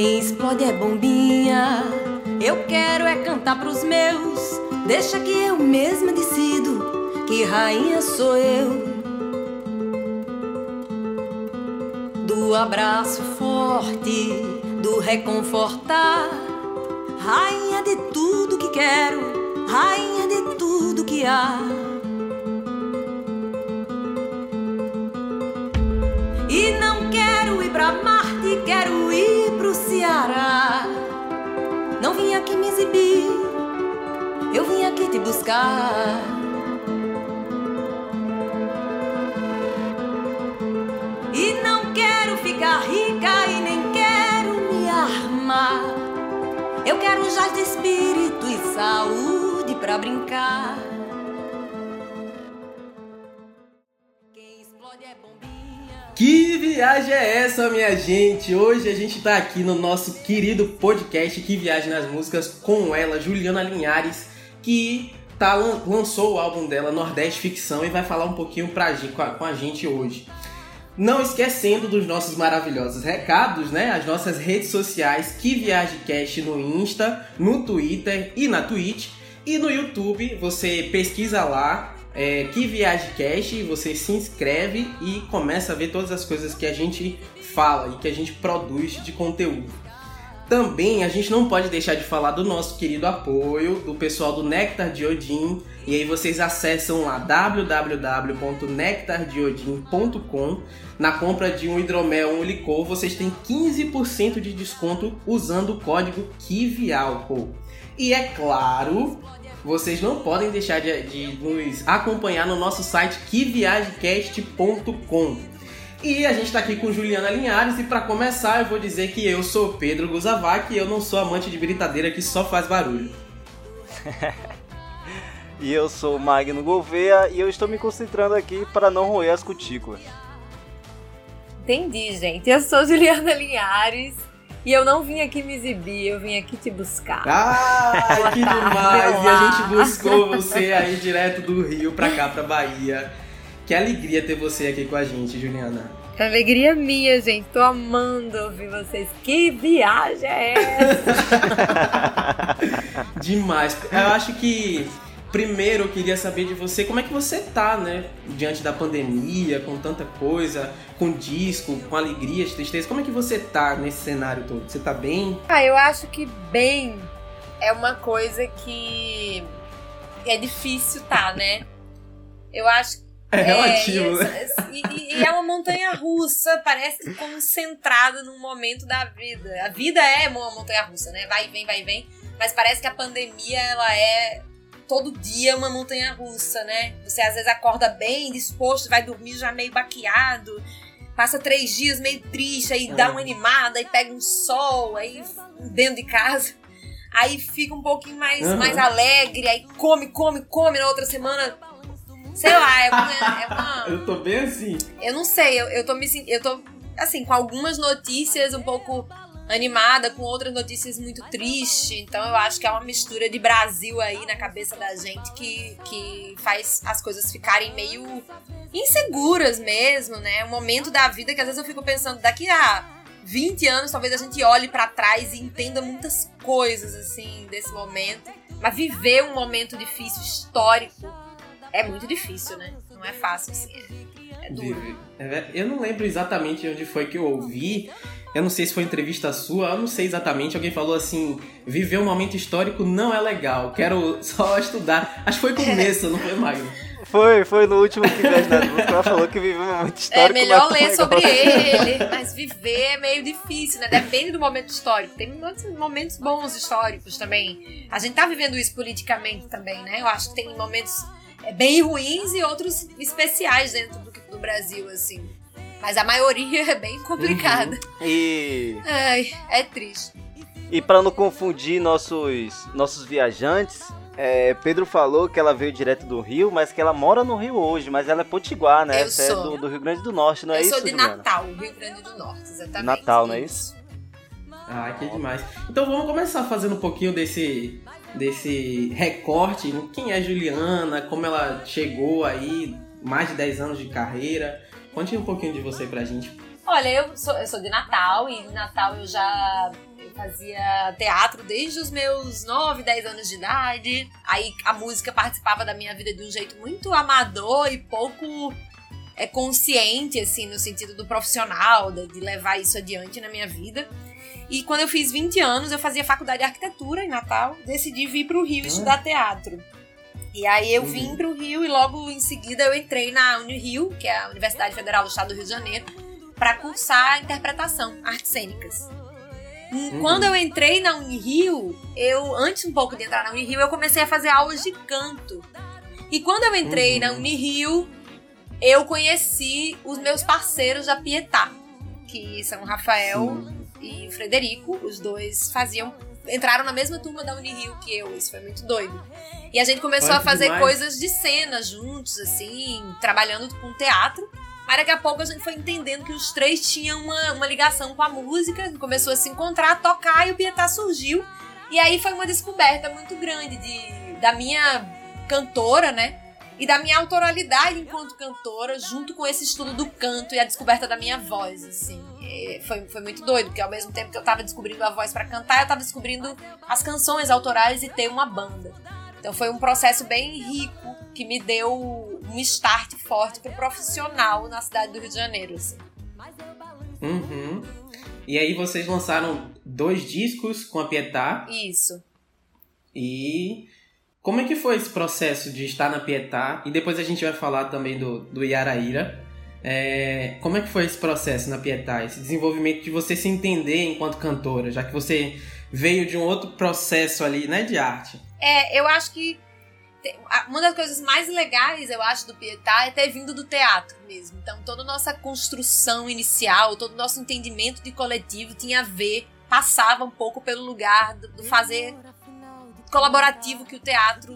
Quem explode é bombinha. Eu quero é cantar pros meus. Deixa que eu mesma decido que rainha sou eu. Do abraço forte, do reconfortar. Rainha de tudo que quero, rainha de tudo que há. Aqui me exibir, eu vim aqui te buscar. E não quero ficar rica e nem quero me armar. Eu quero jazz de espírito e saúde pra brincar. Viagem é essa, minha gente? Hoje a gente tá aqui no nosso querido podcast Que Viagem nas Músicas com ela, Juliana Linhares, que tá, lan- lançou o álbum dela, Nordeste Ficção, e vai falar um pouquinho pra, com, a, com a gente hoje. Não esquecendo dos nossos maravilhosos recados, né? As nossas redes sociais, Que Viagem Cast no Insta, no Twitter e na Twitch. E no YouTube, você pesquisa lá, é, Que Viagem Cast, você se inscreve e começa a ver todas as coisas que a gente fala e que a gente produz de conteúdo. Também a gente não pode deixar de falar do nosso querido apoio do pessoal do Nectar de Odin. E aí vocês acessam lá www.nectardeodin.com. Na compra de um hidromel ou um licor, vocês têm 15% de desconto usando o código KIVIALCO. E é claro, vocês não podem deixar de, de nos acompanhar no nosso site kiviagecast.com. E a gente tá aqui com Juliana Linhares e para começar eu vou dizer que eu sou Pedro Guzavac e eu não sou amante de britadeira que só faz barulho. E eu sou o Magno Gouveia e eu estou me concentrando aqui para não roer as cutículas. Entendi, gente. Eu sou Juliana Linhares e eu não vim aqui me exibir, eu vim aqui te buscar. Ah, que demais! E a gente buscou você aí direto do Rio pra cá, pra Bahia. Que alegria ter você aqui com a gente, Juliana. Alegria minha, gente. Tô amando ouvir vocês. Que viagem é essa? Demais. Eu acho que primeiro eu queria saber de você como é que você tá, né? Diante da pandemia, com tanta coisa, com disco, com alegrias, tristeza. Como é que você tá nesse cenário todo? Você tá bem? ah, eu acho que bem é uma coisa que é difícil, tá, né? Eu acho É relativo, e, né? e- e é uma montanha russa, parece que concentrada num momento da vida. A vida é uma montanha russa, né? Vai e vem, vai e vem. Mas parece que a pandemia, ela é todo dia uma montanha russa, né? Você às vezes acorda bem, disposto, vai dormir já meio baqueado. Passa três dias meio triste, aí dá É. uma animada, aí pega um sol, aí dentro de casa. Aí fica um pouquinho mais, Uhum. mais alegre, aí come, come, come. Na outra semana Sei lá, é uma, é uma- Eu tô bem assim. Eu não sei, eu, eu tô me Eu tô, assim, com algumas notícias um pouco animada, com outras notícias muito tristes. Então eu acho que é uma mistura de Brasil aí na cabeça da gente que, que faz as coisas ficarem meio inseguras mesmo, né? Um momento da vida que às vezes eu fico pensando, daqui a 20 anos talvez a gente olhe pra trás e entenda muitas coisas, assim, desse momento. Mas viver um momento difícil, histórico, é muito difícil, né? Não é fácil, assim. É, é duro. É, Eu não lembro exatamente onde foi que eu ouvi. Eu não sei se foi entrevista sua, eu não sei exatamente. Alguém falou assim: viver um momento histórico não é legal, quero só estudar. Acho que foi começo, não foi, Magno? Foi, foi no último que nas músicas, ela falou que viveu um momento É histórico. melhor mas ler sobre ele, mas viver é meio difícil, né? Depende do momento histórico. Tem muitos momentos bons históricos também. A gente tá vivendo isso politicamente também, né? Eu acho que tem momentos é, bem ruins e outros especiais dentro do, do Brasil, assim. Mas a maioria é bem complicada. E, Ai, é triste. e para não confundir nossos, nossos viajantes, é, Pedro falou que ela veio direto do Rio, mas que ela mora no Rio hoje, mas ela é potiguar, né? Eu Você é sou. do, do Rio Grande do Norte, não é Eu isso, sou de Juliana? Natal, Rio Grande do Norte, exatamente. Natal, não é isso? Ah, que demais. Então vamos começar fazendo um pouquinho desse, desse recorte. Quem é Juliana, como ela chegou aí, mais de 10 anos de carreira. Conte um pouquinho de você pra gente. Olha, eu sou, eu sou de Natal e em Natal eu já Eu fazia teatro desde os meus 9, 10 anos de idade. Aí a música participava da minha vida de um jeito muito amador e pouco é, consciente, assim, no sentido do profissional, de, de levar isso adiante na minha vida. E quando eu fiz 20 anos, eu fazia faculdade de arquitetura em Natal, decidi vir para o Rio estudar teatro. E aí eu vim para o Rio e logo em seguida eu entrei na Unirio, que é a Universidade Federal do Estado do Rio de Janeiro, para cursar interpretação, artes cênicas. Uhum. Quando eu entrei na Unirio, eu antes um pouco de entrar na Unirio, eu comecei a fazer aulas de canto. E quando eu entrei uhum. na Unirio, eu conheci os meus parceiros da Pietá, que são o Rafael Sim. e o Frederico. Os dois faziam entraram na mesma turma da Unirio que eu, isso foi muito doido. E a gente começou a fazer demais. coisas de cena juntos, assim, trabalhando com teatro. Mas daqui a pouco a gente foi entendendo que os três tinham uma, uma ligação com a música, começou a se encontrar, a tocar e o Pietá surgiu. E aí foi uma descoberta muito grande de, da minha cantora, né? E da minha autoralidade enquanto cantora, junto com esse estudo do canto e a descoberta da minha voz, assim. E foi, foi muito doido, porque ao mesmo tempo que eu tava descobrindo a voz para cantar, eu tava descobrindo as canções autorais e ter uma banda. Então foi um processo bem rico que me deu um start forte pro profissional na cidade do Rio de Janeiro. Assim. Uhum. E aí vocês lançaram dois discos com a Pietá. Isso. E como é que foi esse processo de estar na Pietá? E depois a gente vai falar também do, do Yaraíra. É, como é que foi esse processo na Pietá? Esse desenvolvimento de você se entender enquanto cantora, já que você veio de um outro processo ali, né, de arte. É, eu acho que uma das coisas mais legais, eu acho, do Pietá é ter vindo do teatro mesmo. Então, toda nossa construção inicial, todo o nosso entendimento de coletivo tinha a ver, passava um pouco pelo lugar do, do fazer colaborativo que o teatro,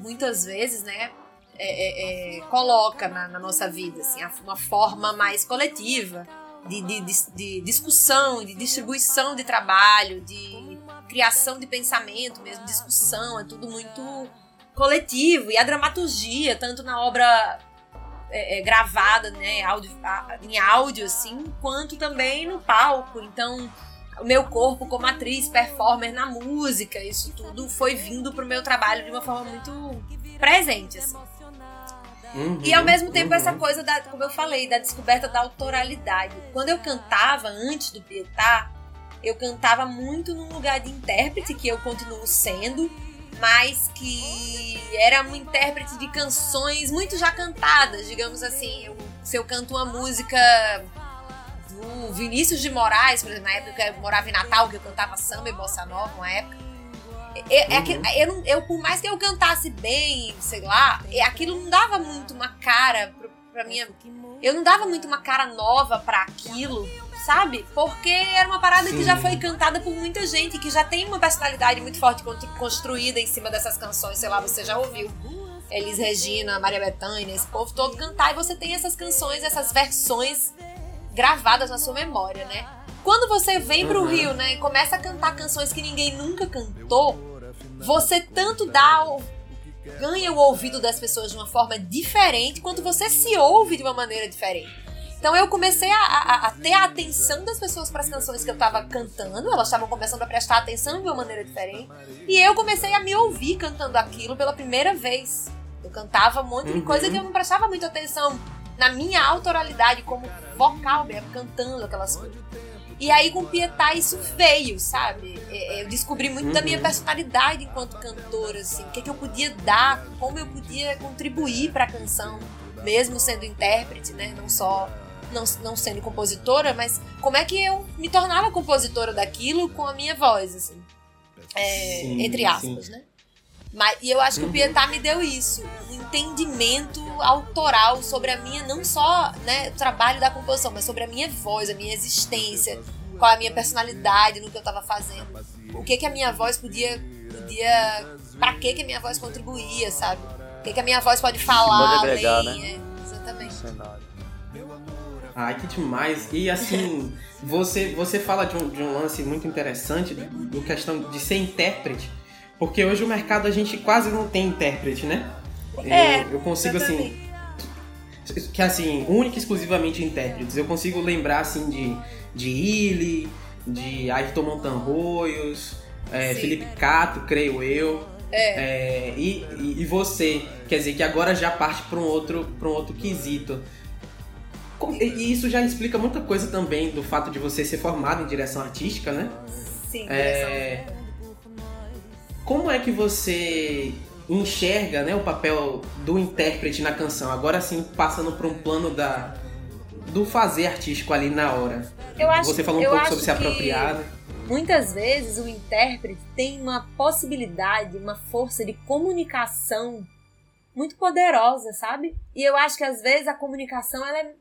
muitas vezes, né, é, é, é, coloca na, na, nossa vida, assim, uma forma mais coletiva de, de, de, de discussão, de distribuição de trabalho, de criação de pensamento mesmo, discussão, é tudo muito coletivo. E a dramaturgia, tanto na obra é, é, gravada, né, áudio, em áudio, assim, quanto também no palco. Então, o meu corpo como atriz, performer na música, isso tudo foi vindo pro meu trabalho de uma forma muito presente, assim. Uhum, e ao mesmo tempo uhum. essa coisa da, como eu falei, da descoberta da autoralidade. Quando eu cantava antes do Pietá, eu cantava muito num lugar de intérprete, que eu continuo sendo, mas que era um intérprete de canções muito já cantadas, digamos assim. Eu, se eu canto uma música do Vinícius de Moraes, por exemplo, na época eu morava em Natal, que eu cantava samba e bossa nova, uma época. É, é, uhum. eu, eu, por mais que eu cantasse bem, sei lá, é, aquilo não dava muito uma cara pra, minha. Eu não dava muito uma cara nova para aquilo sabe? Porque era uma parada Sim. que já foi cantada por muita gente, que já tem uma personalidade muito forte construída em cima dessas canções, sei lá, você já ouviu. Elis Regina, Maria Bethânia, esse povo todo cantar, e você tem essas canções, essas versões gravadas na sua memória, né? Quando você vem pro uhum. Rio, né, e começa a cantar canções que ninguém nunca cantou, você tanto dá ganha o ouvido das pessoas de uma forma diferente, quanto você se ouve de uma maneira diferente. Então eu comecei a, a, a ter a atenção das pessoas para as canções que eu estava cantando, elas estavam começando a prestar atenção de uma maneira diferente, e eu comecei a me ouvir cantando aquilo pela primeira vez. Eu cantava um monte de coisa que eu não prestava muita atenção na minha autoralidade como vocal mesmo, cantando aquelas coisas. E aí com Pietá isso veio, sabe? É, é, eu descobri muito uhum. da minha uhum. personalidade enquanto cantora, assim, o que, é que eu podia dar, como eu podia contribuir para a canção, mesmo sendo intérprete, né? Não só não, não sendo compositora, mas como é que eu me tornava compositora daquilo com a minha voz, assim. É, sim, entre aspas, sim. né? Mas, e eu acho que uhum. o Pietá me deu isso, um entendimento autoral sobre a minha, não só né, o trabalho da composição, mas sobre a minha voz, a minha existência, qual a minha personalidade no que eu estava fazendo. O que que a minha voz podia. podia pra que que a minha voz contribuía, sabe? O que que a minha voz pode falar pode agregar, além, né? é, exatamente. Ai, que demais. E assim, você, você fala de um, de um lance muito interessante do questão de ser intérprete. Porque hoje o mercado a gente quase não tem intérprete, né? É, eu, eu consigo assim. Que assim, única e exclusivamente intérpretes. Eu consigo lembrar assim de, de Illy, de Ayrton Montanroios, é, Felipe Cato, creio eu. É. É, e, e, e você, quer dizer, que agora já parte para um outro, um outro quesito. E e isso já explica muita coisa também do fato de você ser formado em direção artística, né? Sim, É, Como é que você enxerga né, o papel do intérprete na canção? Agora sim, passando para um plano da, do fazer artístico ali na hora. Eu acho- você falou um pouco sobre se apropriar. Muitas vezes o intérprete tem uma possibilidade, uma força de comunicação muito poderosa, sabe? E eu acho que às vezes a comunicação ela é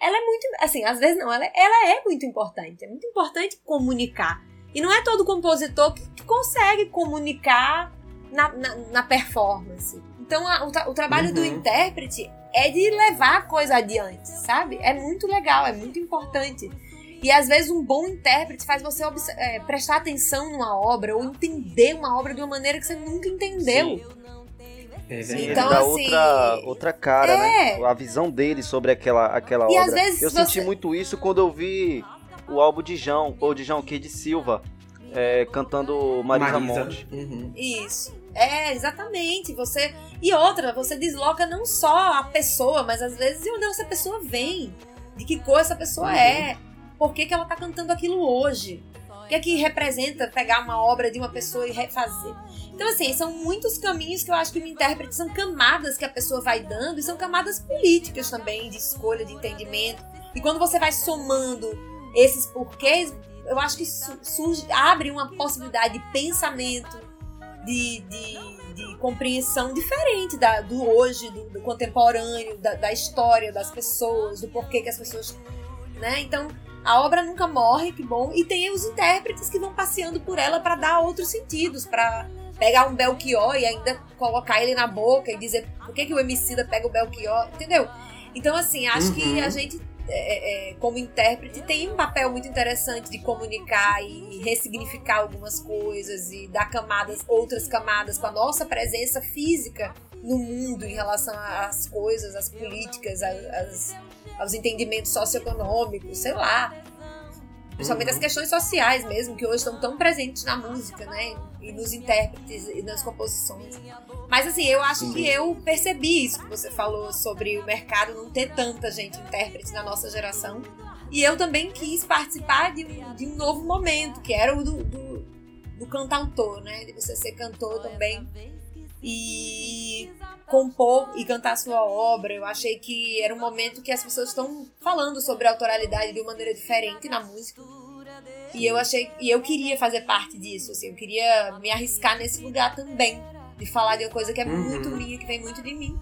ela é muito, assim, às vezes não, ela, ela é muito importante. É muito importante comunicar. E não é todo compositor que, consegue comunicar na, na, na performance. Então a- o, tra- o trabalho do Uhum. intérprete é de levar a coisa adiante, sabe? É muito legal, é muito importante. E às vezes um bom intérprete faz você é, prestar atenção numa obra ou entender uma obra de uma maneira que você nunca entendeu. É Sim, verdade. ele Então, dá assim, outra, outra cara, é. né? A visão dele sobre aquela, aquela E obra. às vezes eu você- senti muito isso quando eu vi o álbum de João, ou de João Kid Silva, é, cantando Marisa, Monte. Uhum. Isso. É, exatamente. Você E outra, você desloca não só a pessoa, mas às vezes de onde essa pessoa vem, de que cor essa pessoa Uhum. é, por que, que ela tá cantando aquilo hoje. O que é que representa pegar uma obra de uma pessoa e refazer? Então, assim, são muitos caminhos que eu acho que o intérprete são camadas que a pessoa vai dando e são camadas políticas também, de escolha, de entendimento. E quando você vai somando esses porquês, eu acho que su- surge, abre uma possibilidade de pensamento, de, de, de compreensão diferente da, do hoje, do, do contemporâneo, da, da história das pessoas, do porquê que as pessoas. Né? Então, a obra nunca morre, que bom. E tem os intérpretes que vão passeando por ela para dar outros sentidos, para pegar um Belchior e ainda colocar ele na boca e dizer por que, que o Emicida pega o Belchior, entendeu? Então, assim, acho que Uhum. a gente, é, é, como intérprete, tem um papel muito interessante de comunicar e ressignificar algumas coisas e dar camadas, outras camadas com a nossa presença física no mundo em relação às coisas, às políticas, às- aos entendimentos socioeconômicos, sei lá. Principalmente Uhum. as questões sociais mesmo, que hoje estão tão presentes na música, né? E nos intérpretes e nas composições. Mas assim, eu acho Sim. que eu percebi isso que você falou sobre o mercado não ter tanta gente intérprete na nossa geração. E eu também quis participar de um, de um novo momento, que era o do, do, do cantautor, né? De você ser cantor também. E compor e cantar sua obra. Eu achei que era um momento que as pessoas estão falando sobre autoralidade de uma maneira diferente na música. E eu achei e eu queria fazer parte disso, assim, eu queria me arriscar nesse lugar também, de falar de uma coisa que é Uhum. muito minha, que vem muito de mim.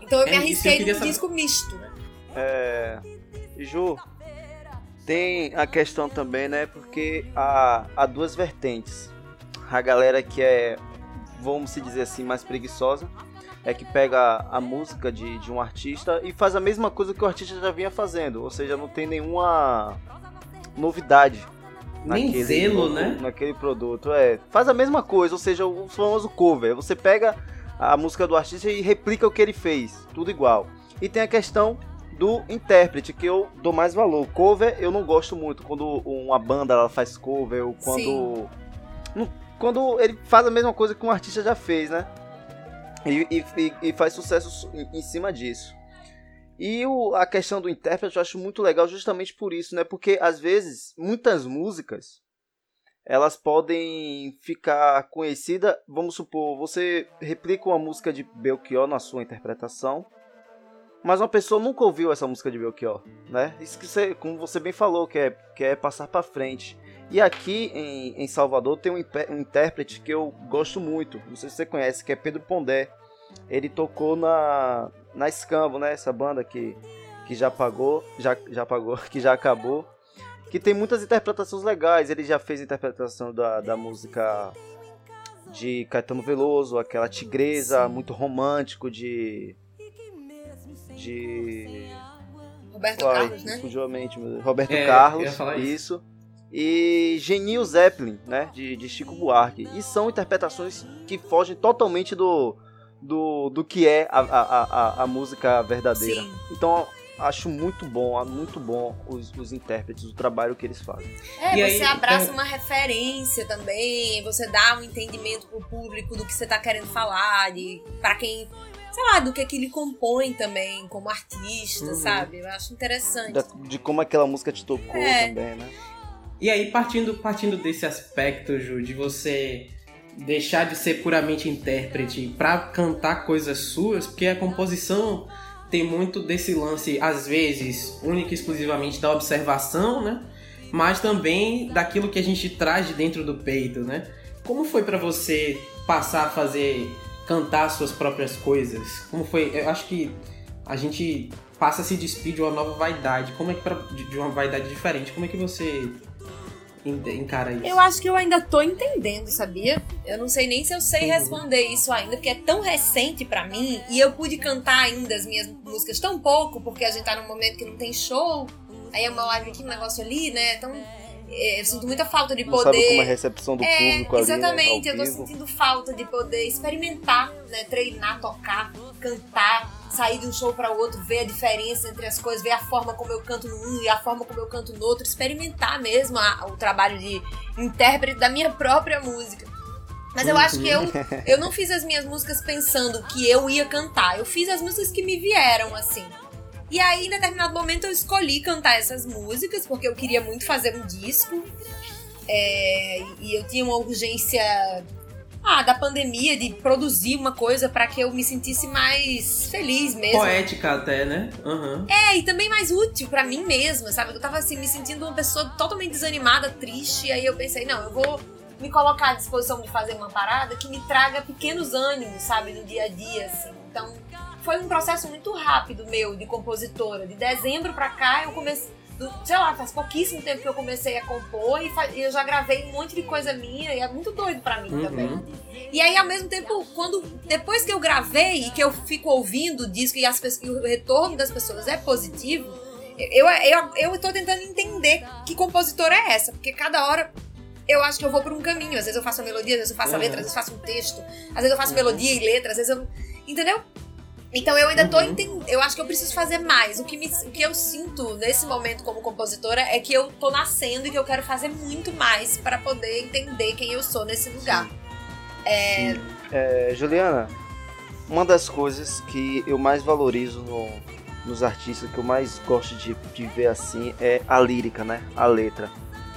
Então eu É, me arrisquei num saber. disco misto, né? É, Ju, tem a questão também, né? Porque há, há duas vertentes. A galera que é, vamos se dizer assim, mais preguiçosa, é que pega a música de, de um artista e faz a mesma coisa que o artista já vinha fazendo. Ou seja, não tem nenhuma novidade. Nem zelo, né? Naquele produto. É, faz a mesma coisa, ou seja, o famoso cover. Você pega a música do artista e replica o que ele fez. Tudo igual. E tem a questão do intérprete, que eu dou mais valor. Cover eu não gosto muito quando uma banda ela faz cover, ou quando. Não- Quando ele faz a mesma coisa que um artista já fez, né? E, e- e- faz sucesso em, cima disso. E o- a questão do intérprete eu acho muito legal justamente por isso, né? Porque às vezes muitas músicas elas podem ficar conhecidas. Vamos supor, você replica uma música de Belchior na sua interpretação, mas uma pessoa nunca ouviu essa música de Belchior, né? Isso que você, como você bem falou, que é, é passar para frente. E aqui em, em Salvador tem um, um intérprete que eu gosto muito, não sei se você conhece, que é Pedro Pondé. Ele tocou na, na Escambo, né? Essa banda que, que já pagou, já, já pagou, que já acabou. Que tem muitas interpretações legais. Ele já fez interpretação da, da música de Caetano Veloso, aquela tigresa, muito romântico de. De. Roberto Ai, Carlos, né? fugiu a mente, meu Deus. Roberto É, Carlos, isso. E Genil Zeppelin, né? De, de Chico Buarque. E são interpretações que fogem totalmente do, do, do que é a, a, a, a música verdadeira. Sim. Então acho muito bom, muito bom os, os intérpretes, o trabalho que eles fazem. É, E você aí, abraça é- uma referência também, você dá um entendimento pro público do que você tá querendo falar, de para quem, sei lá, do que que ele compõe também como artista, Uhum. sabe? Eu acho interessante. Da- de como aquela música te tocou É. também, né? E aí, partindo, partindo desse aspecto, Ju, de você deixar de ser puramente intérprete pra cantar coisas suas, porque a composição tem muito desse lance, às vezes, única e exclusivamente da observação, né? Mas também daquilo que a gente traz de dentro do peito, né? Como foi pra você passar a fazer, cantar suas próprias coisas? Como foi? Eu acho que a gente passa a se despir de uma nova vaidade. Como é que pra, de uma vaidade diferente? Como é que você encara isso? Eu acho que eu ainda tô entendendo, sabia? Eu não sei nem se eu sei responder isso ainda, porque é tão recente pra mim e eu pude cantar ainda as minhas músicas tão pouco, porque a gente tá num momento que não tem show, aí é uma live aqui, um negócio ali, né? Então é, eu sinto muita falta de Não sabe como é a poder. recepção do É, público ali, né, exatamente, ao eu tô sentindo falta de poder experimentar, né? Treinar, tocar, cantar, sair de um show pra outro, ver a diferença entre as coisas, ver a forma como eu canto num e a forma como eu canto no outro, experimentar mesmo a- o trabalho de intérprete da minha própria música. Mas eu acho que eu, eu não fiz as minhas músicas pensando que eu ia cantar. Eu fiz as músicas que me vieram, assim. E aí, em determinado momento, eu escolhi cantar essas músicas, porque eu queria muito fazer um disco. É, e eu tinha uma urgência ah, da pandemia de produzir uma coisa pra que eu me sentisse mais feliz mesmo. Poética até, né? Aham. É, e também mais útil pra mim mesma, sabe? Eu tava assim, me sentindo uma pessoa totalmente desanimada, triste, e aí eu pensei, não, eu vou me colocar à disposição de fazer uma parada que me traga pequenos ânimos, sabe, no dia a dia, assim. Então, foi um processo muito rápido meu de compositora. De dezembro pra cá, eu comecei. Do- Sei lá, faz pouquíssimo tempo que eu comecei a compor e, eu já gravei um monte de coisa minha e é muito doido pra mim também. Uhum. E aí, ao mesmo tempo, quando depois que eu gravei e que eu fico ouvindo o disco e, as, e o retorno das pessoas é positivo, eu, eu, eu tô tentando entender que compositora é essa, porque cada hora eu acho que eu vou por um caminho. Às vezes eu faço a melodia, às vezes eu faço a Uhum. letra, às vezes eu faço um texto, às vezes eu faço melodia e letra, às vezes eu. Entendeu? Então eu ainda tô Uhum. entendendo. Eu acho que eu preciso fazer mais. O que, me, o que eu sinto nesse momento como compositora é que eu tô nascendo e que eu quero fazer muito mais para poder entender quem eu sou nesse lugar. É, Juliana, uma das coisas que eu mais valorizo no- nos artistas, que eu mais gosto de, de ver assim, é a lírica, né? A letra.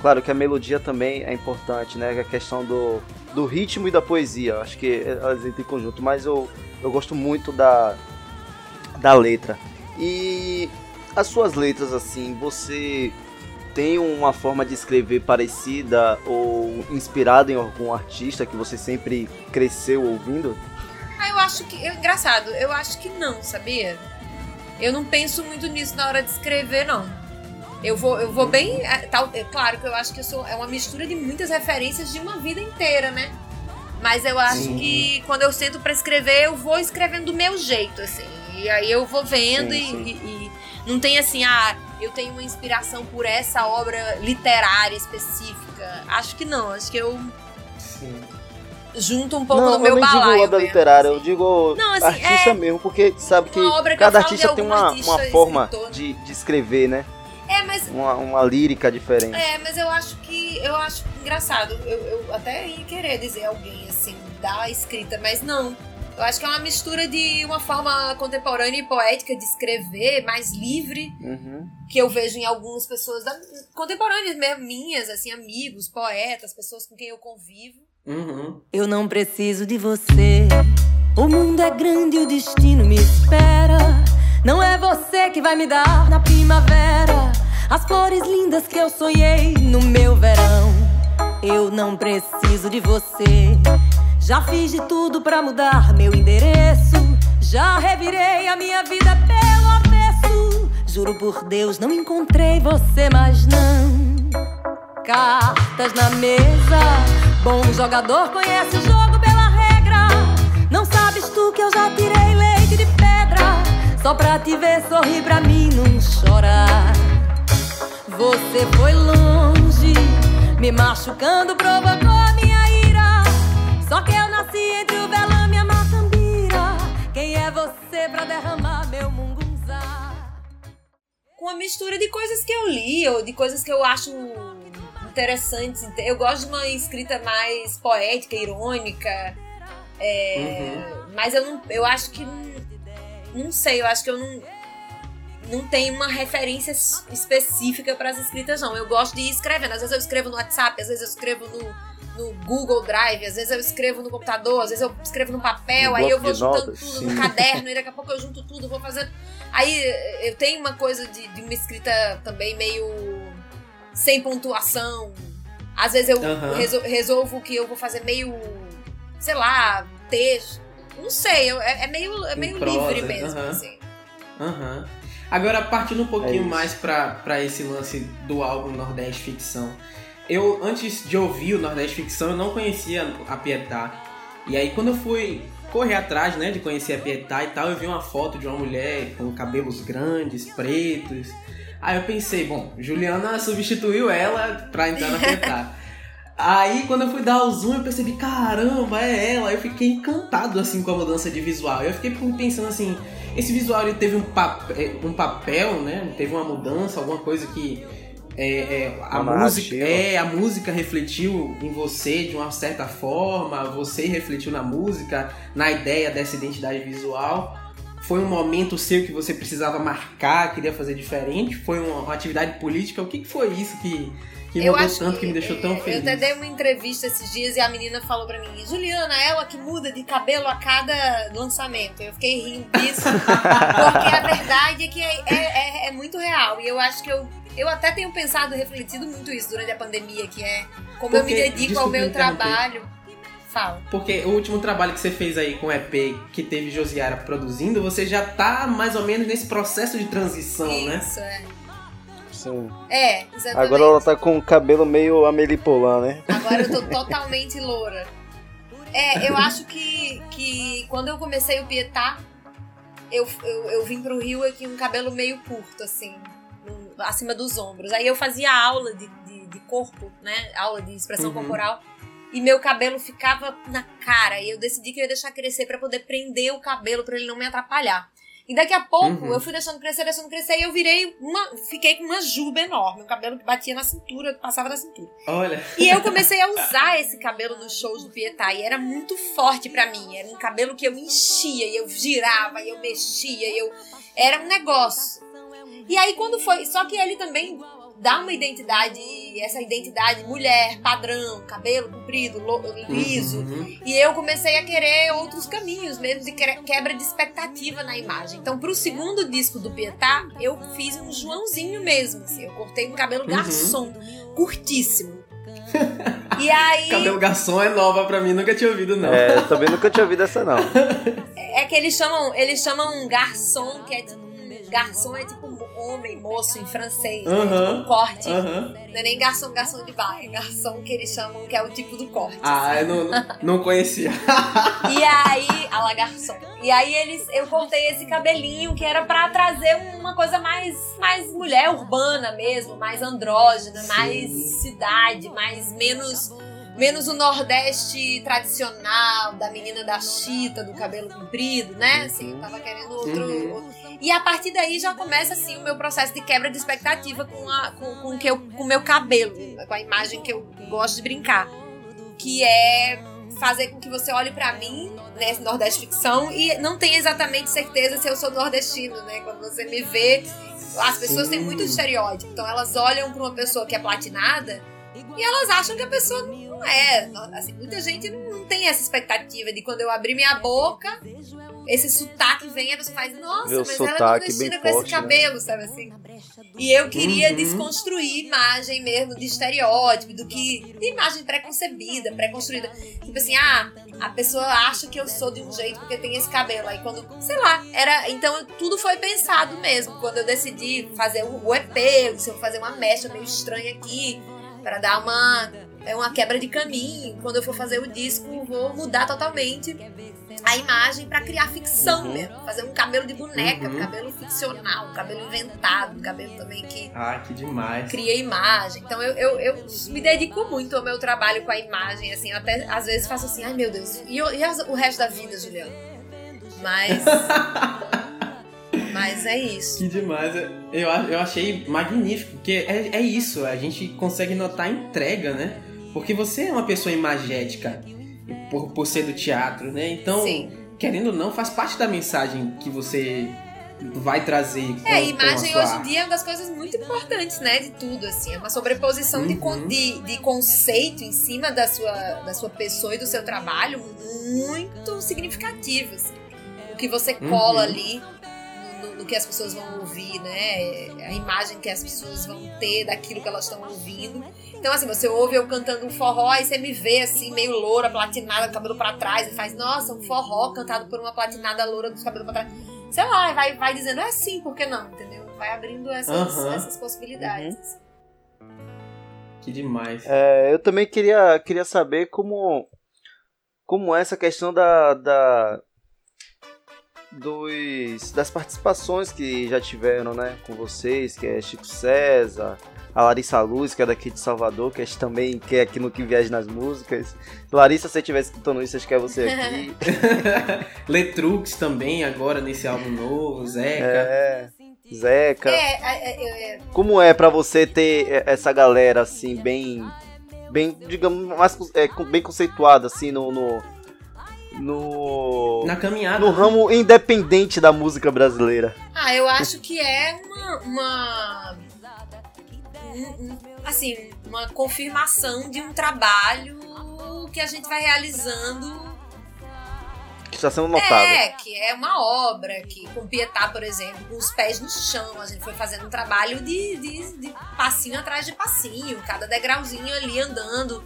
Claro que a melodia também é importante, né? A questão do, do ritmo e da poesia. Acho que elas entram em conjunto, mas eu, eu gosto muito da, da letra. E as suas letras, assim, você tem uma forma de escrever parecida ou inspirada em algum artista que você sempre cresceu ouvindo? Ah, eu acho que. eu- engraçado, eu acho que não, sabia? Eu não penso muito nisso na hora de escrever, não. Eu vou, eu vou bem. É, tal- é claro que eu acho que eu sou, é uma mistura de muitas referências de uma vida inteira, né? Mas eu acho Sim. que quando eu sento pra escrever, eu vou escrevendo do meu jeito, assim. E aí eu vou vendo Sim, e, sim. e- e não tem assim, ah, eu tenho uma inspiração por essa obra literária específica. Acho que não, acho que eu Sim. junto um pouco não, do meu eu nem digo balaio. obra literária, eu assim. digo Não, assim, artista é- mesmo, porque sabe que cada eu artista tem uma, artista, uma forma escritor, né? de, de escrever, né? É, mas Uma, uma lírica diferente. É, mas eu acho que. Eu acho engraçado. Eu, eu até ia querer dizer alguém assim, da escrita, mas não. Eu acho que é uma mistura de uma forma contemporânea e poética de escrever, mais livre, Uhum. que eu vejo em algumas pessoas da, contemporâneas mesmo, minhas, assim, amigos, poetas, pessoas com quem eu convivo. Uhum. Eu não preciso de você. O mundo é grande e o destino me espera. Não é você que vai me dar na primavera as flores lindas que eu sonhei no meu verão. Eu não preciso de você. Já fiz de tudo pra mudar meu endereço. Já revirei a minha vida pelo avesso. Juro por Deus, não encontrei você, mas não. Cartas na mesa. Bom jogador conhece o jogo pela regra. Não sabes tu que eu já tirei leite de pedra. Só pra te ver sorrir pra mim não chorar. Você foi longe, me machucando, provocou a minha ira. Só que eu nasci entre o velame e a macambira. Quem é você pra derramar meu mungunzá? uma mistura de coisas que eu li, ou de coisas que eu acho interessantes. Eu gosto de uma escrita mais poética, irônica. É, uhum. Mas eu não. Eu acho que. Não sei, eu acho que eu não. Não tenho uma referência específica para as escritas, não. Eu gosto de ir escrevendo. Às vezes eu escrevo no WhatsApp, às vezes eu escrevo no, no Google Drive, às vezes eu escrevo no computador, às vezes eu escrevo no papel, no aí eu vou juntando notas, tudo sim. no caderno, e daqui a pouco eu junto tudo, vou fazendo. Aí eu tenho uma coisa de, de uma escrita também meio sem pontuação. Às vezes eu uhum. resol resolvo que eu vou fazer meio, sei lá, texto. Não sei, é, é meio, é meio livre mesmo, uhum. assim. Uhum. Agora, partindo um pouquinho é mais para esse lance do álbum Nordeste Ficção. Eu, antes de ouvir o Nordeste Ficção, eu não conhecia a Pietá. E aí, quando eu fui correr atrás, né, de conhecer a Pietá e tal, eu vi uma foto de uma mulher com cabelos grandes, pretos. Aí eu pensei, bom, Juliana substituiu ela pra entrar na Pietá. Aí quando eu fui dar o zoom, eu percebi, caramba, é ela. Eu fiquei encantado assim com a mudança de visual. Eu fiquei pensando assim, esse visual ele teve um, pap um papel, né? Teve uma mudança, alguma coisa que é, é, a música é a música refletiu em você de uma certa forma você refletiu na música na ideia dessa identidade visual foi um momento seu que você precisava marcar queria fazer diferente foi uma, uma atividade política o que, que foi isso que que eu mudou tanto que me deixou tão feliz. Eu até dei uma entrevista esses dias e a menina falou pra mim, Juliana, ela que muda de cabelo a cada lançamento. Eu fiquei rindo disso, porque a verdade é que é, é, é, é muito real. E eu acho que eu eu até tenho pensado e refletido muito isso durante a pandemia, que é como Porque, eu me dedico ao meu trabalho. Fala. Porque o último trabalho que você fez aí com o EP, que teve Josiara produzindo, você já tá mais ou menos nesse processo de transição, isso, né? Isso, é. Sim. É, exatamente. Agora ela tá com o cabelo meio amelipolan, né? Agora eu tô totalmente loura. É, eu acho que, que quando eu comecei o Pietá, eu, eu, eu vim pro Rio aqui com um cabelo meio curto, assim acima dos ombros. Aí eu fazia aula de, de, de corpo, né? Aula de expressão uhum. corporal. E meu cabelo ficava na cara. E eu decidi que eu ia deixar crescer para poder prender o cabelo para ele não me atrapalhar. E daqui a pouco uhum. eu fui deixando crescer, deixando crescer, e eu virei uma. Fiquei com uma juba enorme. Um cabelo que batia na cintura, passava na cintura. Olha. E eu comecei a usar esse cabelo nos shows do Pietá. E era muito forte para mim. Era um cabelo que eu enchia, e eu girava, e eu mexia, e eu. Era um negócio. E aí quando foi. Só que ele também dá uma identidade, essa identidade mulher, padrão, cabelo comprido, liso. Uhum. E eu comecei a querer outros caminhos mesmo, de quebra de expectativa na imagem. Então, pro segundo disco do Pietá, eu fiz um Joãozinho mesmo, assim. Eu cortei um cabelo uhum. garçom, curtíssimo. E aí. Cabelo garçom é nova pra mim, nunca tinha ouvido, não. É, eu também nunca tinha ouvido essa, não. É que eles chamam, eles chamam garçom, que é tipo garçom é tipo homem, moço em francês, né? tipo um corte. Não é nem garçom, garçom de bar, é garçom que eles chamam, que é o tipo do corte. Ah, assim. eu não, não conhecia. e aí, a la garçom. E aí eles, eu cortei esse cabelinho que era para trazer uma coisa mais, mais mulher urbana mesmo, mais andrógena, Sim. mais cidade, mais menos menos o Nordeste tradicional, da menina da chita, do cabelo comprido, né? Assim, eu tava querendo outro. Uhum. E a partir daí já começa assim o meu processo de quebra de expectativa com, a, com, com, que eu, com o meu cabelo, com a imagem que eu gosto de brincar. Que é fazer com que você olhe para mim, nesse né, Nordeste Ficção, e não tenha exatamente certeza se eu sou nordestino, né? Quando você me vê, as pessoas Sim. têm muito estereótipo. Então elas olham para uma pessoa que é platinada e elas acham que a pessoa não é. Assim, muita gente não tem essa expectativa de quando eu abrir minha boca, esse sotaque vem, a pessoa faz, nossa, Meu mas ela é nordestina com esse né? cabelo, né? sabe assim? E eu queria uhum. desconstruir imagem mesmo de estereótipo, do que. de imagem preconcebida, pré-construída. Tipo assim, ah, a pessoa acha que eu sou de um jeito porque tem esse cabelo. Aí quando, sei lá, era. Então tudo foi pensado mesmo. Quando eu decidi fazer o EP, se eu fazer uma mecha meio estranha aqui para dar uma é uma quebra de caminho. Quando eu for fazer o disco, vou mudar totalmente a imagem para criar ficção uhum. mesmo, fazer um cabelo de boneca, uhum. um cabelo ficcional, um cabelo inventado, um cabelo também que Ah, que demais. Cria imagem. Então eu, eu, eu me dedico muito ao meu trabalho com a imagem, assim, eu até às vezes faço assim, ai meu Deus, e, e o resto da vida, Juliana? Mas Mas é isso. Que demais. Eu, eu achei magnífico, porque é, é isso, a gente consegue notar a entrega, né? Porque você é uma pessoa imagética por, por ser do teatro, né? Então, Sim. querendo ou não, faz parte da mensagem que você vai trazer. Com, É, a imagem sua hoje em dia é uma das coisas muito importantes, né? De tudo, assim. É uma sobreposição Uhum. de, de conceito em cima da sua, da sua pessoa e do seu trabalho muito significativo, assim. O que você cola Uhum. ali no, no que as pessoas vão ouvir, né? A imagem que as pessoas vão ter daquilo que elas estão ouvindo. Então, assim, você ouve eu cantando um forró e você me vê, assim, meio loura, platinada, cabelo pra trás, e faz, nossa, um forró cantado por uma platinada loura dos cabelos pra trás sei lá, vai, vai dizendo é sim, por que não, entendeu? Vai abrindo essas, essas possibilidades. Que demais. É, eu também queria, queria saber como, como é essa questão da, da dos, das participações que já tiveram né, com vocês, que é Chico César, a Larissa Luz, que é daqui de Salvador, que é também que é aqui no Que Viaja nas Músicas. Larissa, se você estiver escutando isso, acho que é você aqui. Letrux também, agora nesse álbum novo, Zeca. é, Zeca. É, é, é, é, Como é pra você ter essa galera assim bem bem digamos mais é, bem conceituada assim no no no, Na caminhada. no ramo independente da música brasileira. Ah, eu acho que é uma. uma um- um- assim, uma confirmação de um trabalho que a gente vai realizando Que está sendo notável. É, que é uma obra, que com Pietá, por exemplo, com os pés no chão, a gente foi fazendo um trabalho de, de, de passinho atrás de passinho, cada degrauzinho ali andando.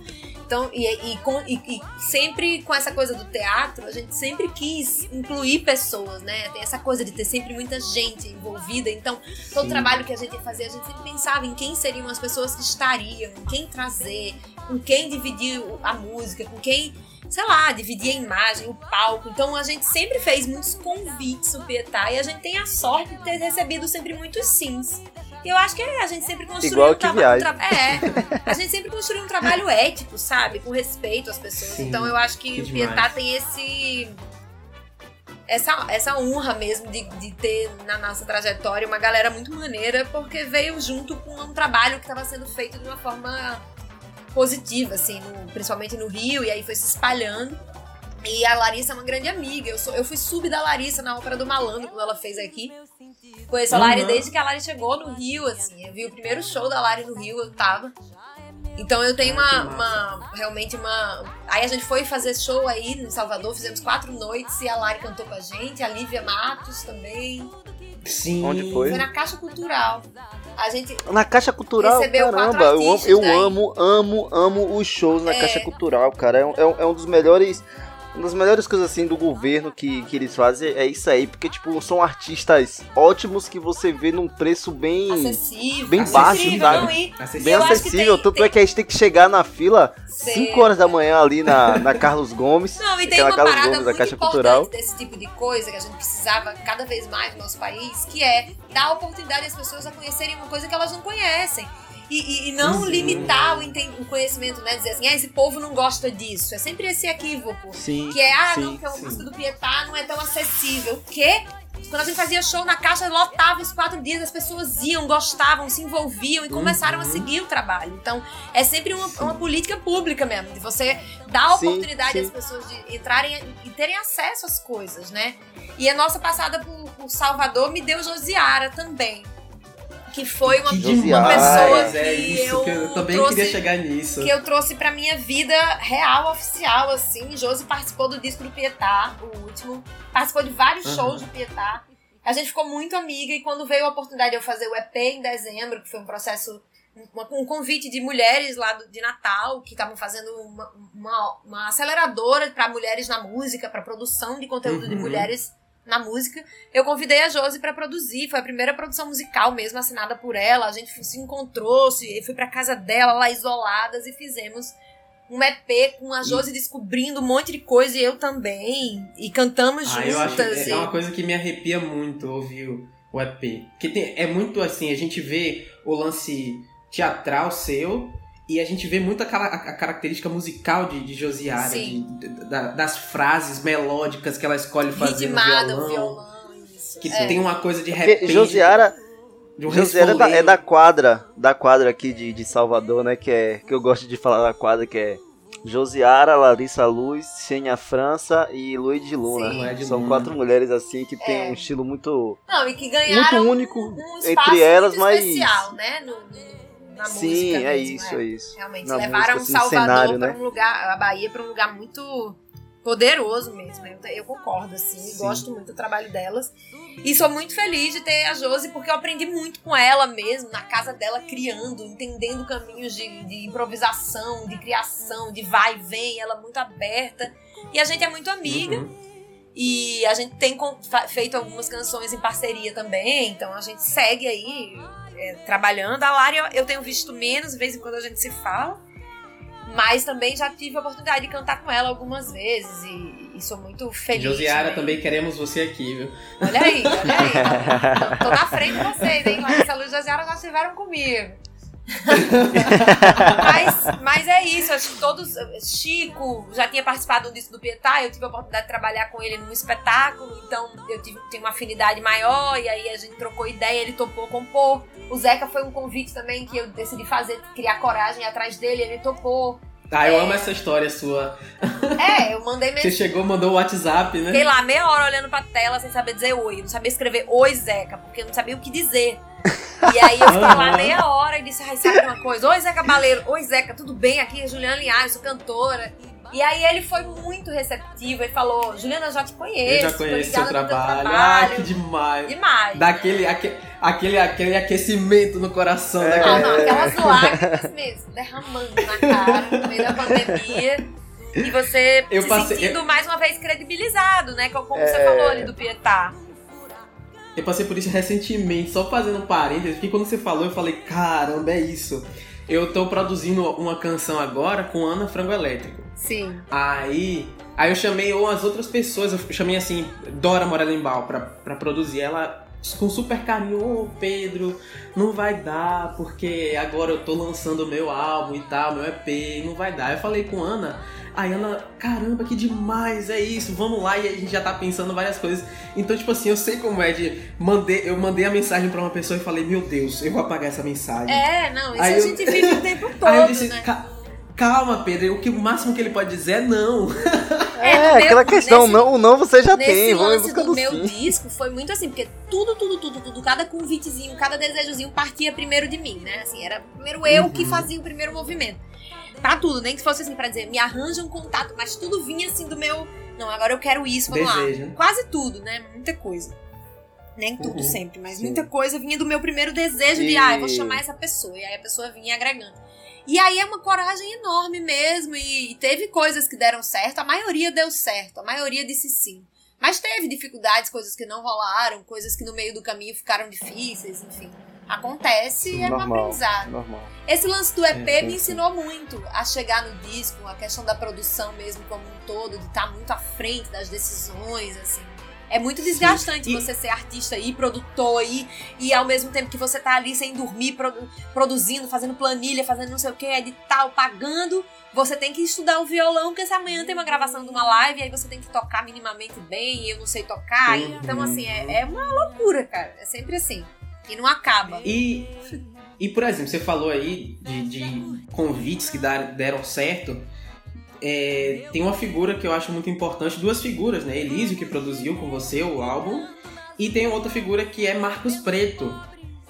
Então, e, e, com- e- e sempre com essa coisa do teatro, a gente sempre quis incluir pessoas, né? Tem essa coisa de ter sempre muita gente envolvida. Então, todo Sim. trabalho que a gente ia fazer, a gente sempre pensava em quem seriam as pessoas que estariam, em quem trazer, com quem dividir o- a música, com quem sei lá, dividir a imagem, o palco. Então a gente sempre fez muitos convites no Pietá e a gente tem a sorte de ter recebido sempre muitos sims. E eu acho que a gente sempre construiu Igual um, que traba- um viagem. tra- É, a gente sempre construiu um trabalho ético, sabe? Com respeito às pessoas. Sim, então eu acho que, que o. Pietá tem esse. Essa, essa honra mesmo de, de ter na nossa trajetória uma galera muito maneira, porque veio junto com um trabalho que estava sendo feito de uma forma positiva, assim, no- principalmente no Rio, e aí foi se espalhando. E a Larissa é uma grande amiga. Eu, sou, eu fui sub da Larissa na Ópera do Malandro, quando ela fez aqui. Conheço a Lari Uhum. desde que a Lari chegou no Rio, assim. Eu vi o primeiro show da Lari no Rio, eu tava. Então eu tenho uma, uma- Realmente uma. Aí a gente foi fazer show aí em Salvador, fizemos quatro noites e a Lari cantou com a gente, a Lívia Matos também. Sim. Onde foi? Foi na Caixa Cultural. A gente. Na Caixa Cultural, caramba, eu, amo, eu daí. amo, amo, amo os shows na É. Caixa Cultural, cara. É é é um dos melhores. Uma das melhores coisas assim do governo que, que eles fazem é isso aí, porque tipo, são artistas ótimos que você vê num preço bem, Acessível. bem acessível, baixo, sabe? Acessível. bem acessível. tem- Tanto tem- é que a gente tem que chegar na fila Sei. 5 horas da manhã ali na, na Carlos Gomes. Não, e tem aquela uma Carlos parada Gomes da muito Caixa importante Cultural. desse tipo de coisa que a gente precisava cada vez mais no nosso país, que é dar oportunidade às pessoas a conhecerem uma coisa que elas não conhecem. E, e- e não Uhum. limitar o, o conhecimento, né? Dizer assim, ah, esse povo não gosta disso. É sempre esse equívoco. Sim. Que é, ah, sim, não, que a sim. música do Pietá não é tão acessível. O quê? Quando a gente fazia show na caixa, lotava os quatro dias, as pessoas iam, gostavam, se envolviam e começaram a Uhum. seguir o trabalho. Então, é sempre uma, uma política pública mesmo, de você dar a Sim, oportunidade sim. às pessoas de entrarem e terem acesso às coisas, né? E a nossa passada por, por Salvador me deu Josiara também. Que foi uma, Que uma pessoa que é isso eu, que eu também trouxe queria chegar nisso. que eu trouxe pra minha vida real, oficial, assim. Josi participou do disco do Pietá, o último. Participou de vários Aham. shows do Pietá. A gente ficou muito amiga e quando veio a oportunidade de eu fazer o EP em dezembro, que foi um processo, um, um convite de mulheres lá do- de Natal, que estavam fazendo uma, uma, uma aceleradora para mulheres na música, para produção de conteúdo de Uhum. mulheres na música. Eu convidei a Josi pra produzir, foi a primeira produção musical mesmo assinada por ela. A gente se encontrou, se, fui pra casa dela lá isoladas e fizemos um EP com a Josi descobrindo um monte de coisa e eu também. E cantamos Ah, juntas. é e- uma coisa que me arrepia muito ouvir o- o EP. Porque tem- é muito assim, a gente vê o lance teatral seu e a gente vê muito aquela a, característica musical de, de Josiara, de- da- das frases melódicas que ela escolhe fazer ritmada, no o violão. violão. isso. Que é. tem uma coisa de Porque repente. Josiara, de um Josiara é da, é da quadra, da quadra aqui de, de Salvador, né? Que é que eu gosto de falar da quadra, que é Josiara, Larissa Luz, Xenia França e Luiz de Luna. Sim. Luiz de São Luna. quatro mulheres assim que tem É. um estilo muito Não, e que muito ganharam único um espaço entre elas, muito mas especial, né? No, no- na sim, música é mesmo, isso, é isso. Realmente, Na levaram música, assim, Salvador para né? um lugar, a Bahia para um lugar muito poderoso mesmo. Eu, eu concordo, assim, Sim. gosto muito do trabalho delas. E sou muito feliz de ter a Josi, porque eu aprendi muito com ela mesmo, na casa dela, criando, entendendo caminhos de, de improvisação, de criação, de vai e vem, ela muito aberta. E a gente é muito amiga. Uhum. E a gente tem feito algumas canções em parceria também, então a gente segue aí é, trabalhando. A Lari eu- eu tenho visto menos, de vez em quando a gente se fala, mas também já tive a oportunidade de cantar com ela algumas vezes e, e sou muito feliz. Josiara, né? também queremos você aqui, viu? Olha aí, olha aí. tô, tô na frente de vocês, hein? Larissa Luz e Josiara já estiveram comigo. Mas, mas é isso, acho que todos. Chico já tinha participado do disco do Pietá, eu tive a oportunidade de trabalhar com ele num espetáculo, então eu tive, tenho uma afinidade maior, e aí a gente trocou ideia, ele topou compor. O Zeca foi um convite também que eu decidi fazer, criar coragem atrás dele, ele topou. Ah, eu É. amo essa história sua. É, eu mandei Você mensagem. chegou, mandou o WhatsApp, né? Fiquei lá meia hora olhando pra tela sem saber dizer oi. Eu não sabia escrever oi, Zeca, porque eu não sabia o que dizer. E aí eu fiquei lá meia hora e disse, ai, sabe uma coisa? Oi, Zeca Baleiro. Oi, Zeca, tudo bem? Aqui é Juliana Linhares, sou cantora. E aí ele foi muito receptivo e falou, Juliana, eu já te conheço. Eu já conheço seu trabalho. trabalho. Ah, que demais. Demais. Daquele aque- aquele, aquele aquecimento no coração. É. daquele- Não, não, aquelas lágrimas mesmo, derramando na cara no meio da pandemia. E você Eu se passei- sentindo mais uma vez credibilizado, né? Como você É. falou ali do Pietá. Eu passei por isso recentemente, só fazendo um parênteses, porque quando você falou, eu falei, caramba, é isso. Eu tô produzindo uma canção agora com Ana Frango Elétrico. Sim. Aí, aí eu chamei umas outras pessoas, eu chamei assim, Dora Morelimbal pra, pra produzir. Ela com super carinho, ô Pedro, não vai dar, porque agora eu tô lançando o meu álbum e tal, meu EP, não vai dar. Eu falei com Ana, aí Ana, caramba, que demais, é isso, vamos lá, e a gente já tá pensando várias coisas. Então, tipo assim, eu sei como é de. Mandei, eu mandei a mensagem pra uma pessoa e falei, meu Deus, eu vou apagar essa mensagem. É, não, isso Aí a eu- gente vive o tempo todo, Aí eu disse, né? "Ca- calma, Pedro, o, que, o máximo que ele pode dizer é não. É, no meu- aquela questão, nesse- não, o não você já Nesse tem, vamos em lance busca do meu sim. disco foi muito assim, porque tudo, tudo, tudo, tudo, cada convitezinho, cada desejozinho partia primeiro de mim, né? Assim, era primeiro eu que Uhum. fazia o primeiro movimento. Pra tudo, nem que fosse assim, pra dizer, me arranja um contato, mas tudo vinha assim do meu. Não, agora eu quero isso, vamos Desejo, lá. Quase tudo, né? Muita coisa. Nem tudo Uhum. sempre, mas Sim. muita coisa vinha do meu primeiro desejo de, E- ah, eu vou chamar essa pessoa. E aí a pessoa vinha agregando. E aí é uma coragem enorme mesmo. E, e teve coisas que deram certo, a maioria deu certo, a maioria disse sim. Mas teve dificuldades, coisas que não rolaram, coisas que no meio do caminho ficaram difíceis, enfim. Acontece e é um aprendizado. normal. Esse lance do EP É, me sim. ensinou muito a chegar no disco, a questão da produção mesmo como um todo, de estar muito à frente das decisões, assim. É muito desgastante E- você ser artista e produtor e, e ao mesmo tempo que você tá ali sem dormir, produ- produzindo, fazendo planilha, fazendo não sei o que, edital, pagando. Você tem que estudar o violão, porque se amanhã tem uma gravação de uma live, aí você tem que tocar minimamente bem, e eu não sei tocar. Uhum. Então, assim, é, é uma loucura, cara. É sempre assim. E não acaba. E, e por exemplo, você falou aí de, de convites que dar- deram certo. É, tem uma figura que eu acho muito importante, duas figuras, né? Elísio, que produziu com você o álbum, e tem outra figura que é Marcos Preto.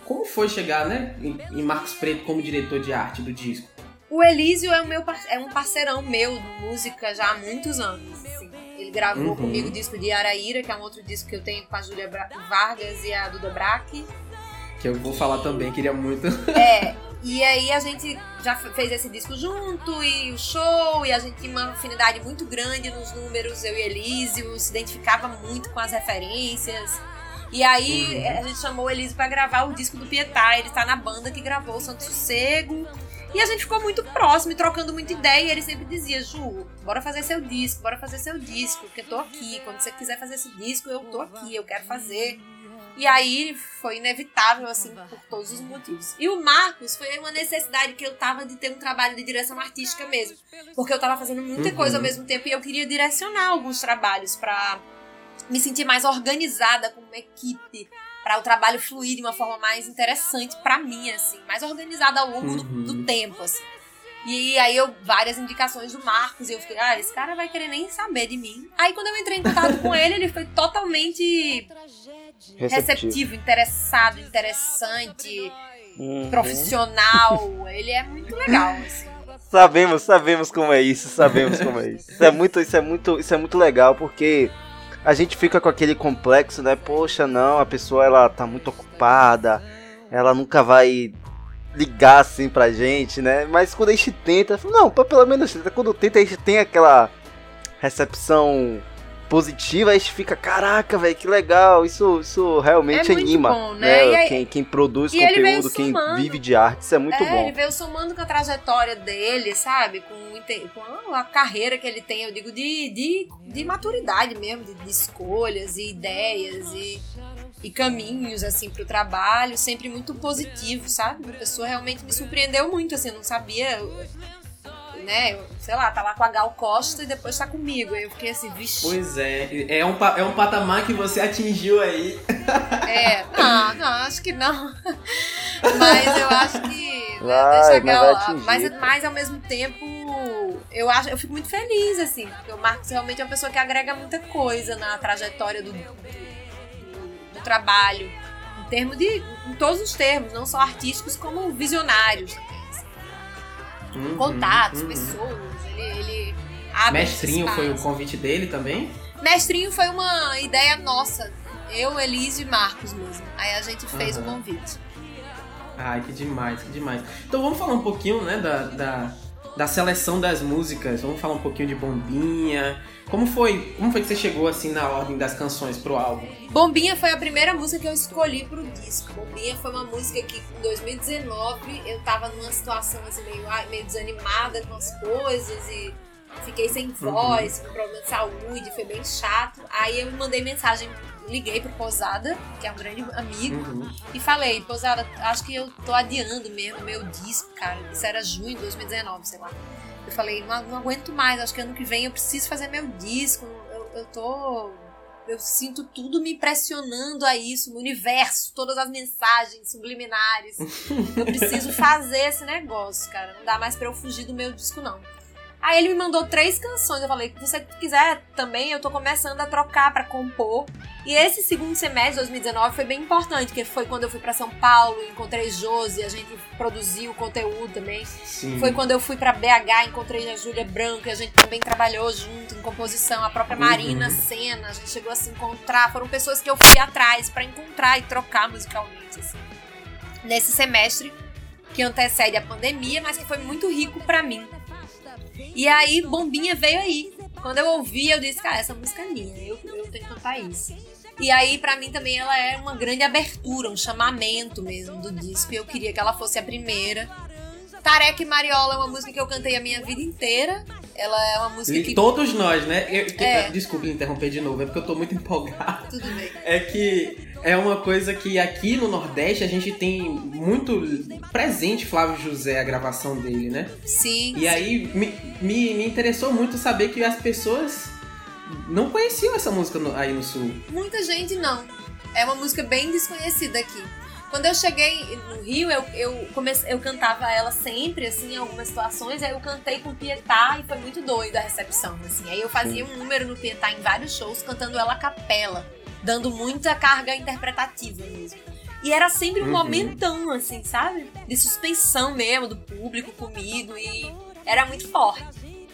Como foi chegar, né, em, em Marcos Preto como diretor de arte do disco? O Elísio é, o meu, é um parceirão meu de música já há muitos anos. assim. Ele gravou Uhum. comigo o disco de Araíra, que é um outro disco que eu tenho com a Júlia Vargas e a Duda Braque. Que eu vou falar também, queria muito. É, e aí a gente já fe- fez esse disco junto e o show, e a gente tinha uma afinidade muito grande nos números, eu e Elísio, se identificava muito com as referências. E aí Uhum. eh, a gente chamou o Elísio pra gravar o disco do Pietá, ele tá na banda que gravou o Santo Sossego. E a gente ficou muito próximo e trocando muita ideia. E ele sempre dizia: Ju, bora fazer seu disco, bora fazer seu disco, porque eu tô aqui. Quando você quiser fazer esse disco, eu tô aqui, eu quero fazer. E aí foi inevitável, assim, por todos os motivos. E o Marcos foi uma necessidade que eu tava de ter um trabalho de direção artística mesmo. Porque eu tava fazendo muita Uhum. coisa ao mesmo tempo e eu queria direcionar alguns trabalhos pra me sentir mais organizada como equipe para o trabalho fluir de uma forma mais interessante para mim, assim, mais organizada ao longo uhum. do, do, tempo, assim. E aí eu, várias indicações do Marcos, e eu fiquei, ah, esse cara vai querer nem saber de mim. Aí quando eu entrei em contato com ele, ele foi totalmente receptivo, receptivo interessado, interessante, uhum. profissional. Ele é muito legal, assim. Sabemos, sabemos como é isso, sabemos como é isso. Isso é muito, isso é muito, isso é muito legal porque a gente fica com aquele complexo, né? Poxa, não, a pessoa ela tá muito ocupada, ela nunca vai ligar assim pra gente, né? Mas quando a gente tenta, não, pelo menos quando tenta a gente tem aquela recepção positiva, a gente fica, caraca, velho, que legal, isso, isso realmente é anima, bom, né? né? Aí, quem, quem produz conteúdo, quem vive de arte, isso é muito é, bom. Ele veio somando com a trajetória dele, sabe? Com, com a carreira que ele tem, eu digo, de, de, de maturidade mesmo, de, de escolhas e ideias e, e caminhos, assim, pro trabalho, sempre muito positivo, sabe? A pessoa realmente me surpreendeu muito, assim, eu não sabia né? sei lá, tá lá com a Gal Costa e depois tá comigo. Aí eu fiquei assim, vixe. Pois é, é um, é um patamar que você atingiu aí. É, não, não, acho que não. Mas eu acho que. Vai, deixa a Gal. Mas, mas ao mesmo tempo, eu acho, eu fico muito feliz, assim, porque o Marcos realmente é uma pessoa que agrega muita coisa na trajetória do, do trabalho. Em termos de. em todos os termos, não só artísticos, como visionários uhum, contatos, uhum. pessoas. Ele, ele abre Mestrinho foi o convite dele também? Mestrinho foi uma ideia nossa. Eu, Elise e Marcos mesmo. Aí a gente fez uhum. o convite. Ai, que demais, que demais. Então vamos falar um pouquinho, né, da, da, da seleção das músicas. Vamos falar um pouquinho de Bombinha. Como foi, como foi que você chegou assim na ordem das canções pro álbum? Bombinha foi a primeira música que eu escolhi pro disco. Bombinha foi uma música que em 2019 eu tava numa situação assim meio, meio desanimada com as coisas e fiquei sem uhum. voz, uhum. com problema de saúde, foi bem chato. Aí eu mandei mensagem, liguei pro Posada, que é um grande amigo, uhum. e falei, Posada, acho que eu tô adiando mesmo meu disco, cara. Isso era junho de 2019, sei lá. Eu falei, não, não, aguento mais, acho que ano que vem eu preciso fazer meu disco. Eu, eu tô. Eu sinto tudo me pressionando a isso, no universo, todas as mensagens subliminares. eu preciso fazer esse negócio, cara. Não dá mais pra eu fugir do meu disco, não. Aí ele me mandou três canções. Eu falei, se você quiser também, eu tô começando a trocar para compor. E esse segundo semestre de 2019 foi bem importante, porque foi quando eu fui para São Paulo, encontrei Josi, a gente produziu conteúdo também. Sim. Foi quando eu fui para BH, encontrei a Júlia Branco, e a gente também trabalhou junto em composição, a própria Marina uhum. Senna, a gente chegou a se encontrar. Foram pessoas que eu fui atrás para encontrar e trocar musicalmente, assim. Nesse semestre que antecede a pandemia, mas que foi muito rico para mim. E aí, Bombinha veio aí. Quando eu ouvi, eu disse, cara, essa música é minha, eu, eu tenho que cantar isso. E aí, para mim também, ela é uma grande abertura, um chamamento mesmo do disco. E eu queria que ela fosse a primeira. Tareca e Mariola é uma música que eu cantei a minha vida inteira. Ela é uma música e que. Todos nós, né? Eu, é. Desculpe interromper de novo, é porque eu tô muito empolgado. Tudo bem. É que é uma coisa que aqui no Nordeste a gente tem muito presente Flávio José, a gravação dele, né? Sim. E aí me, me, me interessou muito saber que as pessoas não conheciam essa música no, aí no Sul. Muita gente não. É uma música bem desconhecida aqui. Quando eu cheguei no Rio, eu, eu, comecei, eu cantava ela sempre, assim, em algumas situações. Aí eu cantei com Pietá e foi muito doido a recepção, assim. Aí eu fazia um número no Pietá em vários shows, cantando ela a capela dando muita carga interpretativa mesmo. E era sempre um uhum. momentão, assim, sabe? De suspensão mesmo do público comigo e era muito forte.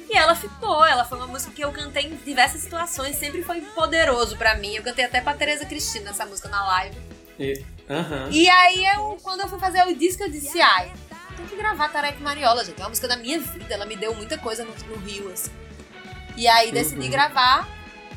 E ela ficou, ela foi uma música que eu cantei em diversas situações, sempre foi poderoso para mim. Eu cantei até pra Tereza Cristina essa música na live. E, uhum. e aí, eu, quando eu fui fazer o disco, eu disse, ai, tem que gravar Tarek Mariola, gente. É uma música da minha vida, ela me deu muita coisa no, no Rio, assim. E aí decidi uhum. gravar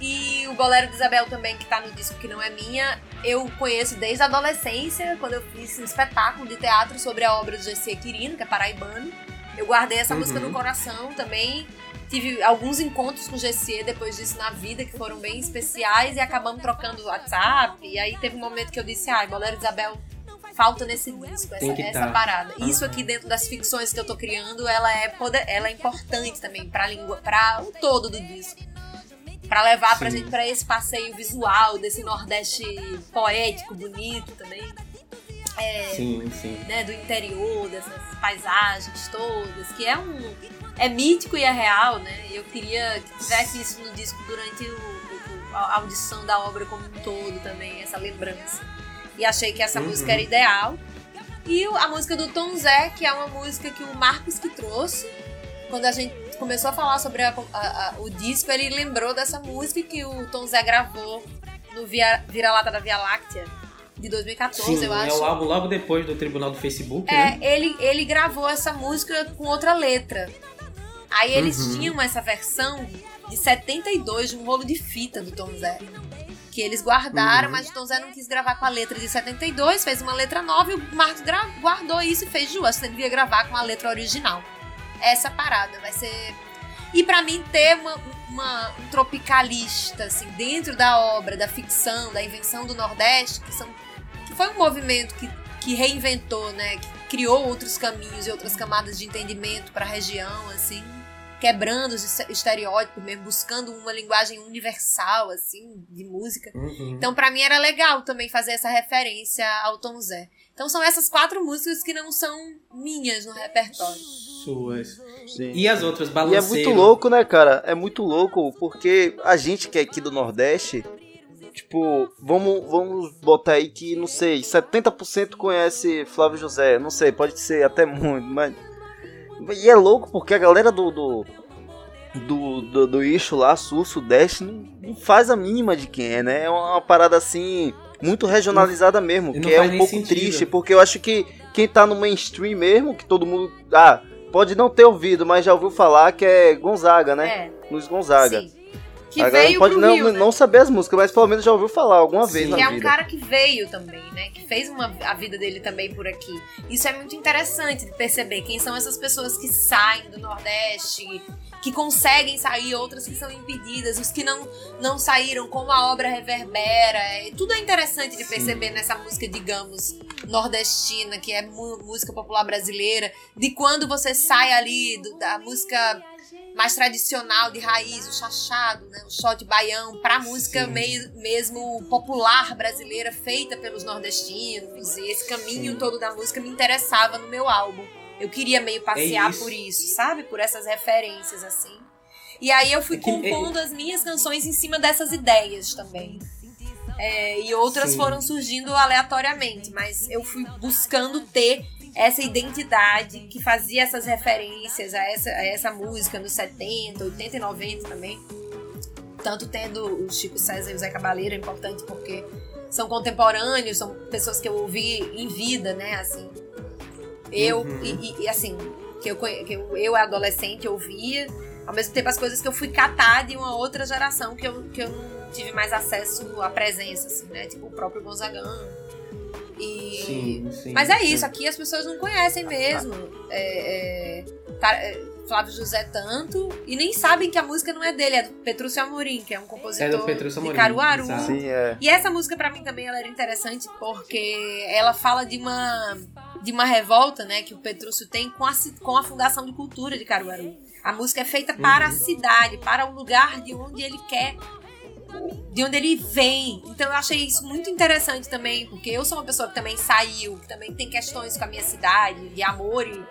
e o Bolero de Isabel também, que tá no disco que não é minha, eu conheço desde a adolescência, quando eu fiz um espetáculo de teatro sobre a obra do G.C. Quirino, que é paraibano. Eu guardei essa uhum. música no coração também. Tive alguns encontros com o GC depois disso na vida que foram bem especiais e acabamos trocando WhatsApp. E aí teve um momento que eu disse: ai, Bolero de Isabel falta nesse disco, essa, essa tá. parada. Uhum. Isso aqui dentro das ficções que eu tô criando, ela é, poder, ela é importante também pra língua, para o todo do disco. Pra levar Sim. pra gente pra esse passeio visual desse Nordeste poético, bonito também. É, sim, sim. Né, do interior, dessas paisagens todas, que é um. É mítico e é real, né? Eu queria que tivesse isso no disco durante o, o, a audição da obra como um todo também, essa lembrança. E achei que essa uhum. música era ideal. E a música do Tom Zé, que é uma música que o Marcos que trouxe, quando a gente começou a falar sobre a, a, a, o disco, ele lembrou dessa música que o Tom Zé gravou no Vira-Lata da Via Láctea de 2014, Sim, eu acho. É o álbum logo depois do Tribunal do Facebook, é, né? ele, ele gravou essa música com outra letra. Aí eles uhum. tinham essa versão de 72 de um rolo de fita do Tom Zé. Que eles guardaram, uhum. mas o Tom Zé não quis gravar com a letra de 72, fez uma letra nova e o Marcos guardou isso e fez duas. Você devia gravar com a letra original. Essa parada vai ser. E para mim ter uma, uma, um tropicalista, assim, dentro da obra, da ficção, da invenção do Nordeste, que são foi um movimento que, que reinventou, né? Que criou outros caminhos e outras camadas de entendimento para a região, assim, quebrando os estereótipos mesmo, buscando uma linguagem universal, assim, de música. Uhum. Então, para mim era legal também fazer essa referência ao Tom Zé. Então, são essas quatro músicas que não são minhas no repertório. Suas. Sim. E as outras, Balanceiro? E é muito louco, né, cara? É muito louco, porque a gente que é aqui do Nordeste, Tipo, vamos, vamos botar aí que, não sei, 70% conhece Flávio José. Não sei, pode ser até muito, mas. E é louco porque a galera do. do, do, do, do eixo lá, sul, sudeste, não, não, faz a mínima de quem é, né? É uma parada assim, muito regionalizada mesmo, que é um pouco sentido. triste, porque eu acho que quem tá no mainstream mesmo, que todo mundo. Ah, pode não ter ouvido, mas já ouviu falar que é Gonzaga, né? É. Luiz Gonzaga. Sim. Que a veio pode pro não, Rio, né? não saber as músicas, mas pelo menos já ouviu falar alguma Sim. vez na que vida. é um cara que veio também, né? Que fez uma, a vida dele também por aqui. Isso é muito interessante de perceber quem são essas pessoas que saem do Nordeste, que conseguem sair, outras que são impedidas, os que não, não saíram, como a obra reverbera. É, tudo é interessante de perceber Sim. nessa música, digamos, nordestina, que é música popular brasileira, de quando você sai ali do, da música mais tradicional de raiz, o chachado, né, o shot baião, para música meio, mesmo popular brasileira feita pelos nordestinos. E esse caminho Sim. todo da música me interessava no meu álbum. Eu queria meio passear é isso. por isso, sabe? Por essas referências assim. E aí eu fui é que, compondo é... as minhas canções em cima dessas ideias também. É, e outras Sim. foram surgindo aleatoriamente, mas eu fui buscando ter essa identidade que fazia essas referências a essa, a essa música nos 70, 80 e 90 também. Tanto tendo o Chico César e o Zé Cabaleiro é importante porque são contemporâneos, são pessoas que eu ouvi em vida, né? Assim, eu, uhum. e, e, assim, que eu, que eu, eu adolescente ouvia, ao mesmo tempo as coisas que eu fui catar de uma outra geração que eu, que eu não tive mais acesso à presença, assim, né? Tipo o próprio Gonzagão e... Sim, sim, Mas é isso, aqui as pessoas não conhecem mesmo. É, é, tá, é, Flávio José tanto e nem sabem que a música não é dele, é do Petrúcio Amorim, que é um compositor é de Caruaru. Sim, é. E essa música para mim também ela era interessante porque ela fala de uma de uma revolta, né, que o Petrúcio tem com a, com a Fundação de Cultura de Caruaru. A música é feita para uhum. a cidade, para o lugar de onde ele quer de onde ele vem. Então eu achei isso muito interessante também, porque eu sou uma pessoa que também saiu, que também tem questões com a minha cidade, de amor e,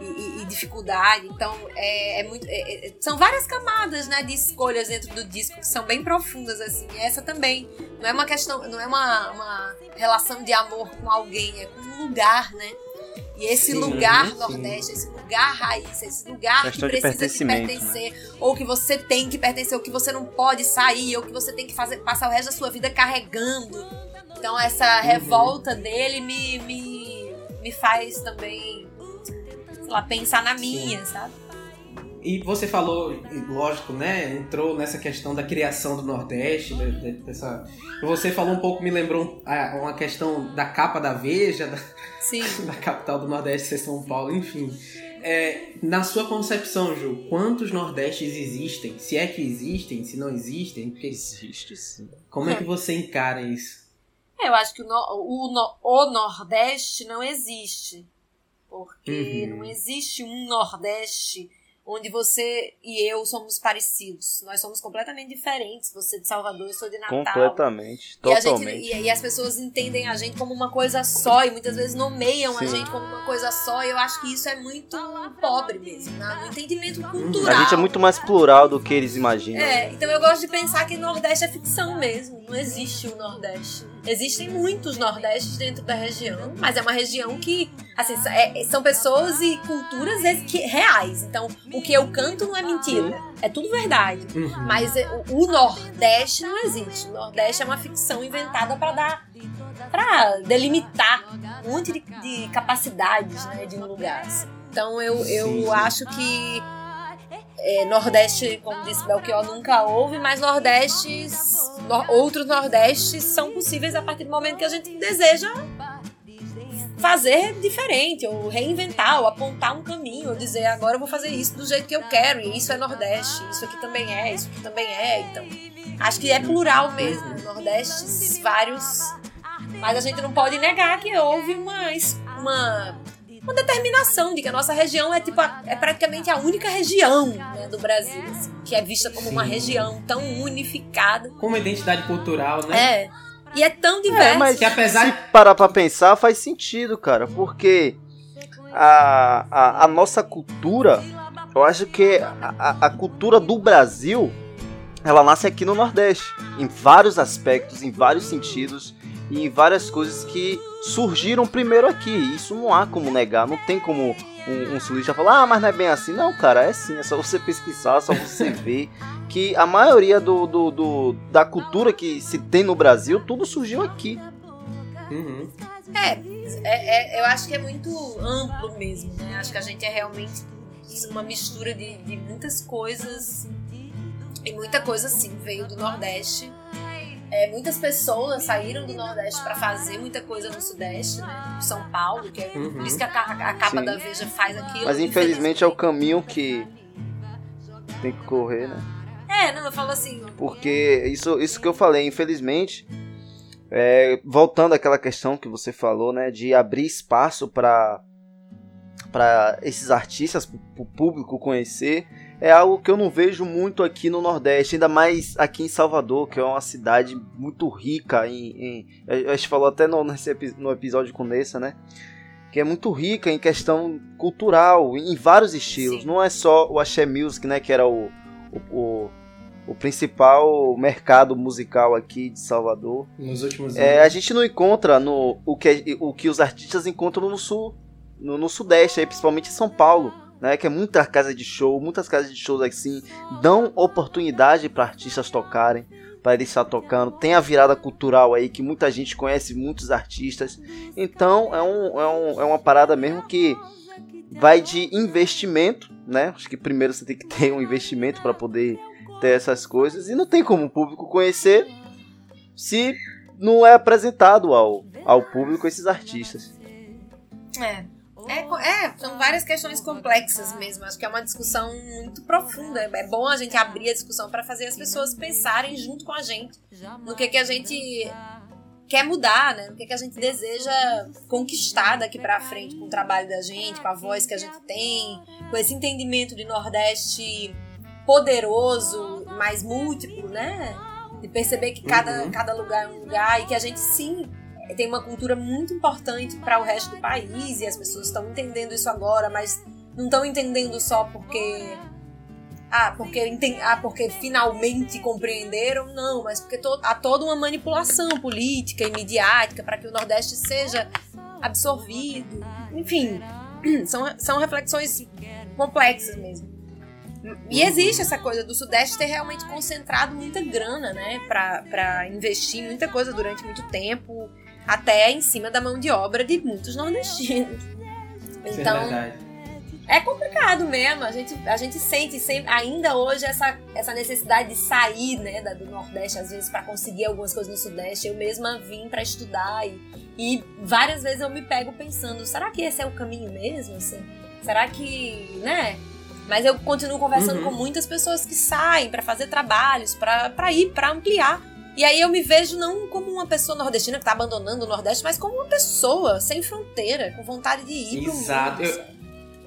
e, e dificuldade. Então é, é muito. É, é, são várias camadas né, de escolhas dentro do disco que são bem profundas, assim. E essa também. Não é uma questão, não é uma, uma relação de amor com alguém, é com um lugar, né? E esse sim, lugar sim. Nordeste, esse lugar raiz, esse lugar Questão que precisa de né? pertencer, né? ou que você tem que pertencer, ou que você não pode sair, ou que você tem que fazer, passar o resto da sua vida carregando. Então essa uhum. revolta dele me, me, me faz também, sei lá, pensar na minha, sim. sabe? E você falou, lógico, né? Entrou nessa questão da criação do Nordeste, dessa. Você falou um pouco, me lembrou uma questão da capa da Veja, da, da capital do Nordeste ser São Paulo, enfim. É, na sua concepção, Ju, quantos Nordestes existem? Se é que existem, se não existem? Porque... Existe sim. Como é que você encara isso? Eu acho que o, no, o, no, o Nordeste não existe. Porque uhum. não existe um Nordeste onde você e eu somos parecidos. Nós somos completamente diferentes. Você de Salvador, eu sou de Natal. Completamente, E, a totalmente. gente, e, e as pessoas entendem a gente como uma coisa só e muitas vezes nomeiam a Sim. gente como uma coisa só. E eu acho que isso é muito pobre mesmo, né? no entendimento cultural. A gente é muito mais plural do que eles imaginam. É, então eu gosto de pensar que Nordeste é ficção mesmo. Não existe o Nordeste. Existem muitos Nordestes dentro da região, mas é uma região que, assim, é- são pessoas e culturas que- reais. Então, o que eu canto não é mentira. É tudo verdade. Uhum. Mas é, o, o Nordeste não existe. O Nordeste é uma ficção inventada para dar. para delimitar um monte de, de capacidades né, de um lugar. assim. Então eu, eu sim. acho que é, Nordeste, como disse Belchior, nunca houve, mas Nordestes, no- outros Nordestes são possíveis a partir do momento que a gente deseja fazer diferente, ou reinventar, ou apontar um caminho, ou dizer agora eu vou fazer isso do jeito que eu quero, e isso é Nordeste, isso aqui também é, isso aqui também é, então acho que é plural mesmo, Nordestes vários, mas a gente não pode negar que houve uma, uma, uma determinação de que a nossa região é tipo a- é praticamente a única região né, do Brasil, assim, que é vista como uma Sim. região tão unificada, Como identidade cultural, né? é, e é tão diversa. mas Que apesar Se parar pra pensar, faz sentido, cara, porque a, a, a nossa cultura, eu acho que a, a- a cultura do Brasil, ela nasce aqui no Nordeste, em vários aspectos, em vários sentidos e em várias coisas que surgiram primeiro aqui. Isso não há como negar, não tem como um, um sulista falar, ah, mas não é bem assim. Não, cara, é sim, é só você pesquisar, é só você ver que a maioria do, do, do- da cultura que se tem no Brasil, tudo surgiu aqui. Uhum. É, é, é, eu acho que é muito amplo mesmo, né? Acho que a gente é realmente uma mistura de, de muitas coisas e muita coisa assim veio do Nordeste. É, muitas pessoas saíram do Nordeste para fazer muita coisa no Sudeste, né? São Paulo, que é Uhum. por isso que a, a capa Sim. da Veja faz aquilo. Mas infelizmente é o caminho que tem que correr, né? É, não, eu falo assim. Porque isso, isso que eu falei, infelizmente, é, voltando àquela questão que você falou, né, de abrir espaço para para esses artistas, para o público conhecer, é algo que eu não vejo muito aqui no Nordeste, ainda mais aqui em Salvador, que é uma cidade muito rica em, em a gente falou até no, nesse no episódio com Nessa, né? Que é muito rica em questão cultural, em vários estilos. Sim. Não é só o axé music, né? Que era o, o, o, o principal mercado musical aqui de Salvador. Nos últimos É, a anos. gente não encontra no, o, que, o que os artistas encontram no sul, no, no sudeste, aí, principalmente em São Paulo, né? Que é muita casa de show, muitas casas de shows assim dão oportunidade para artistas tocarem, para eles estar tocando. Tem a virada cultural aí que muita gente conhece muitos artistas. Então é, um, é, um, é uma parada mesmo que vai de investimento, né? Acho que primeiro você tem que ter um investimento para poder ter essas coisas e não tem como o público conhecer se não é apresentado ao, ao público esses artistas. É. É, é, são várias questões complexas mesmo. Acho que é uma discussão muito profunda. É bom a gente abrir a discussão para fazer as pessoas pensarem junto com a gente no que, que a gente quer mudar, né? No que, que a gente deseja conquistar daqui para frente com o trabalho da gente, com a voz que a gente tem, com esse entendimento de Nordeste poderoso, mais múltiplo, né? De perceber que cada, Uhum. cada lugar é um lugar e que a gente sim tem uma cultura muito importante para o resto do país e as pessoas estão entendendo isso agora, mas não estão entendendo só porque ah, porque enten- ah, porque finalmente compreenderam, não, mas porque to- há toda uma manipulação política e midiática para que o Nordeste seja absorvido. Enfim, são, são reflexões complexas mesmo. E existe essa coisa do Sudeste ter realmente concentrado muita grana, né, pra investir em muita coisa durante muito tempo, até em cima da mão de obra de muitos nordestinos. É Então, verdade. é complicado mesmo. A gente, a gente sente sempre, ainda hoje essa, essa necessidade de sair né, da- do Nordeste, às vezes, para conseguir algumas coisas no Sudeste. Eu mesma vim para estudar e, e várias vezes eu me pego pensando: será que esse é o caminho mesmo? Assim? Será que. né? Mas eu continuo conversando Uhum. com muitas pessoas que saem para fazer trabalhos, para ir, para ampliar. E aí eu me vejo não como uma pessoa nordestina que tá abandonando o Nordeste, mas como uma pessoa sem fronteira, com vontade de ir pro mundo. Exato. Eu-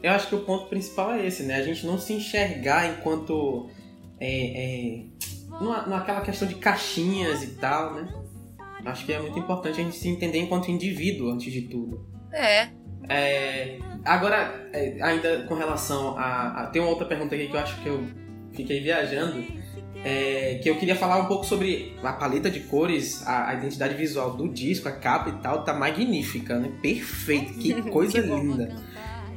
eu acho que o ponto principal é esse, né? A gente não se enxergar enquanto. É, é, numa, naquela questão de caixinhas e tal, né? Acho que é muito importante a gente se entender enquanto indivíduo, antes de tudo. É. É, agora, é, ainda com relação a, a. Tem uma outra pergunta aqui que eu acho que eu fiquei viajando. É, que eu queria falar um pouco sobre a paleta de cores, a, a, identidade visual do disco, a capa e tal, tá magnífica, né? Perfeito, que coisa que linda.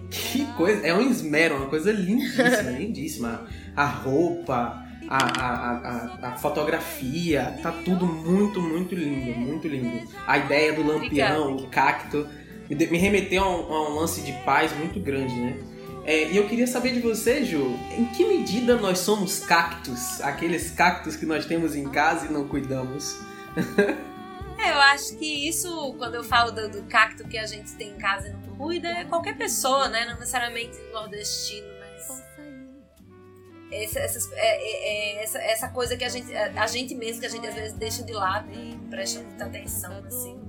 Que coisa, é um esmero, uma coisa lindíssima, lindíssima. A roupa, a, a, a, a, fotografia, tá tudo muito, muito lindo, muito lindo. A ideia do lampião, o cacto, me remeteu a um, a um lance de paz muito grande, né? É, e eu queria saber de você, Ju, em que medida nós somos cactos? Aqueles cactos que nós temos em casa e não cuidamos. é, eu acho que isso, quando eu falo do, do, cacto que a gente tem em casa e não cuida, é qualquer pessoa, né? Não necessariamente nordestino, mas. Essa, essa, é, é, é, essa, essa coisa que a gente, a, gente mesmo, que a gente às vezes deixa de lado e presta muita atenção, assim.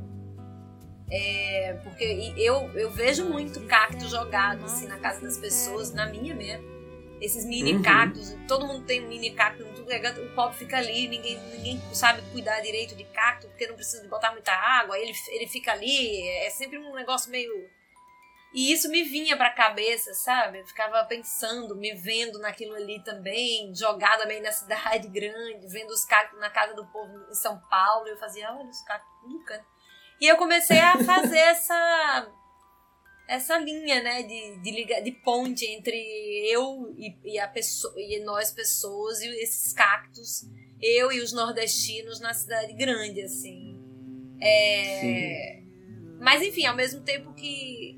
É, porque eu, eu vejo muito cacto jogado assim, na casa das pessoas, na minha mesmo. Esses mini uhum. cactos, todo mundo tem um mini cacto, tudo é, o pobre fica ali, ninguém, ninguém sabe cuidar direito de cacto, porque não precisa de botar muita água, ele, ele fica ali, é sempre um negócio meio. E isso me vinha pra cabeça, sabe? Eu ficava pensando, me vendo naquilo ali também, jogada meio na cidade grande, vendo os cactos na casa do povo em São Paulo. Eu fazia, olha os cactos no canto. E eu comecei a fazer essa essa linha, né, de, de, liga, de ponte entre eu e, e, a pessoa, e nós pessoas e esses cactos, eu e os nordestinos na cidade grande, assim. É... Mas enfim, ao mesmo tempo que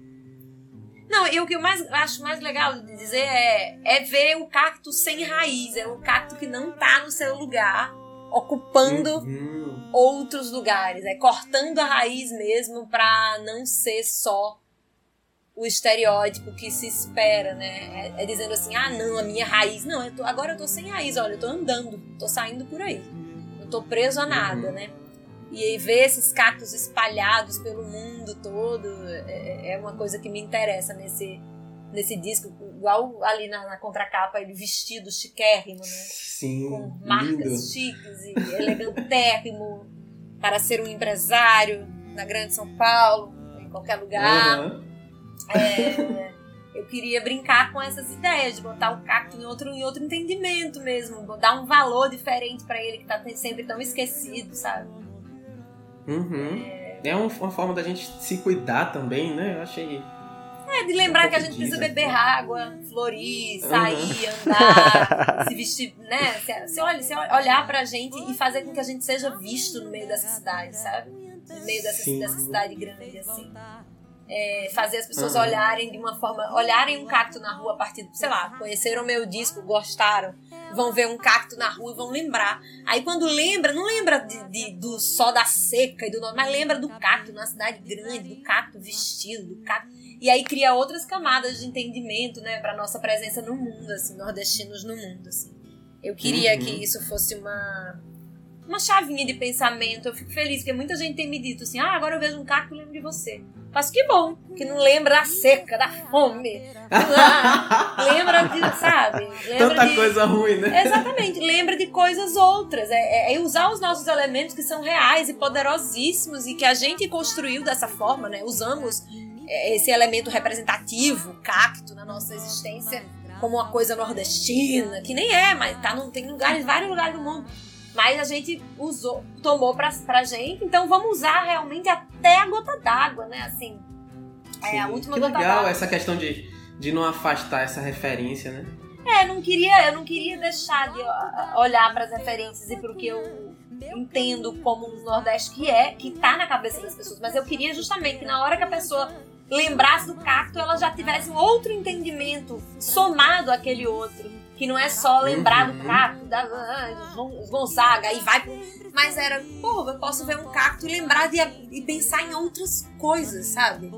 não, e o que eu mais acho mais legal de dizer é, é ver o cacto sem raiz, é o cacto que não tá no seu lugar, ocupando uhum. Outros lugares, é cortando a raiz mesmo para não ser só o estereótipo que se espera, né? É, é, dizendo assim, ah, não, a minha raiz. Não, eu tô, agora eu tô sem raiz, olha, eu tô andando, tô saindo por aí. Não tô preso a nada, uhum. né? E aí ver esses cactos espalhados pelo mundo todo é, é uma coisa que me interessa nesse, nesse disco, igual ali na, na contracapa, ele vestido chiquérrimo, né? Sim. Com marcas lindo. chiques e elegantérrimo para ser um empresário na Grande São Paulo, em qualquer lugar. Uhum. É, eu queria brincar com essas ideias de botar o cacto em outro, em outro entendimento mesmo, dar um valor diferente para ele que tá sempre tão esquecido, sabe? Uhum. É, é uma forma da gente se cuidar também, né? Eu achei é, de lembrar que a gente precisa beber água, florir, sair, uhum. andar, se vestir, né? Se, se, olha, se olhar pra gente e fazer com que a gente seja visto no meio dessa cidade, sabe? No meio dessa, dessa cidade grande, assim. É, fazer as pessoas uhum. olharem de uma forma, olharem um cacto na rua a partir, sei lá, conheceram meu disco, gostaram, vão ver um cacto na rua e vão lembrar. Aí quando lembra, não lembra de, de do só da seca e do mas lembra do cacto na cidade grande, do cacto vestido, do cacto e aí cria outras camadas de entendimento, né, para nossa presença no mundo, assim, nordestinos no mundo, assim. Eu queria uhum. que isso fosse uma uma chavinha de pensamento. Eu fico feliz porque muita gente tem me dito assim: "Ah, agora eu vejo um cacto e lembro de você". Mas que bom, que não lembra da seca, da fome. lembra de, sabe? Lembra Tanta de... coisa ruim, né? Exatamente, lembra de coisas outras. É, é, é, usar os nossos elementos que são reais e poderosíssimos e que a gente construiu dessa forma, né? Usamos esse elemento representativo, cacto na nossa existência, como uma coisa nordestina, que nem é, mas tá no, tem lugares, vários lugares do mundo. Mas a gente usou, tomou pra, pra gente, então vamos usar realmente até a gota d'água, né? Assim, é a última que gota d'água. legal essa questão de, de não afastar essa referência, né? É, não queria, eu não queria deixar de olhar para as referências e para o que eu entendo como um Nordeste que é, que tá na cabeça das pessoas, mas eu queria justamente que na hora que a pessoa lembrasse do cacto, ela já tivesse um outro entendimento somado àquele outro. Que não é só lembrar uhum. do cacto, da, dos Gonzaga, aí vai. Mas era, pô, eu posso ver um cacto e lembrar de, e pensar em outras coisas, sabe?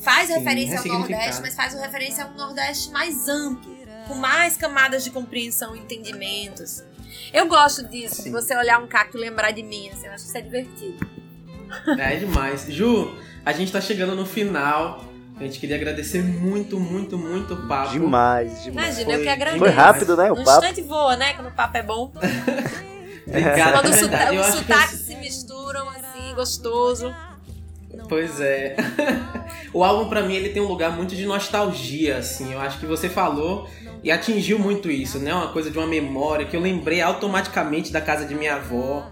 Faz Sim, referência ao Nordeste, mas faz referência a um Nordeste mais amplo, com mais camadas de compreensão e entendimentos. Eu gosto disso, Sim. de você olhar um cacto e lembrar de mim, assim, eu acho que isso é divertido. É demais. Ju, a gente tá chegando no final A gente queria agradecer muito, muito, muito o papo. Demais, demais. Imagina, eu que agradeço. Foi rápido, né? O um papo. instante voa, né? Quando o papo é bom. Obrigado, Quando é os sotaques Eu se misturam assim, gostoso. Pois é. o álbum pra mim ele tem um lugar muito de nostalgia, assim. Eu acho que você falou e atingiu muito isso, né? Uma coisa de uma memória que eu lembrei automaticamente da casa de minha avó,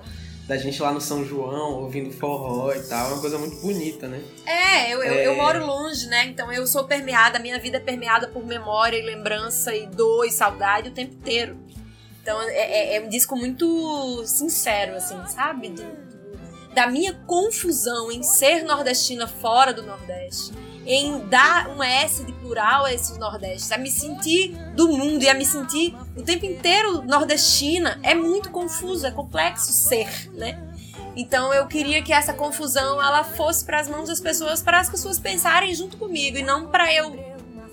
da gente lá no São João, ouvindo forró e tal. É uma coisa muito bonita, né? É, eu, eu, É. eu moro longe, né? Então eu sou permeada, a minha vida é permeada por memória e lembrança e dor e saudade o tempo inteiro. Então é, é- é um disco muito sincero, assim, sabe? Do- do- da minha confusão em ser nordestina fora do Nordeste, em dar um S de plural a esses Nordestes, a me sentir do mundo e a me sentir o tempo inteiro nordestina. É muito confuso, é complexo ser, né? Então eu queria que essa confusão ela fosse para as mãos das pessoas, para as pessoas pensarem junto comigo e não para eu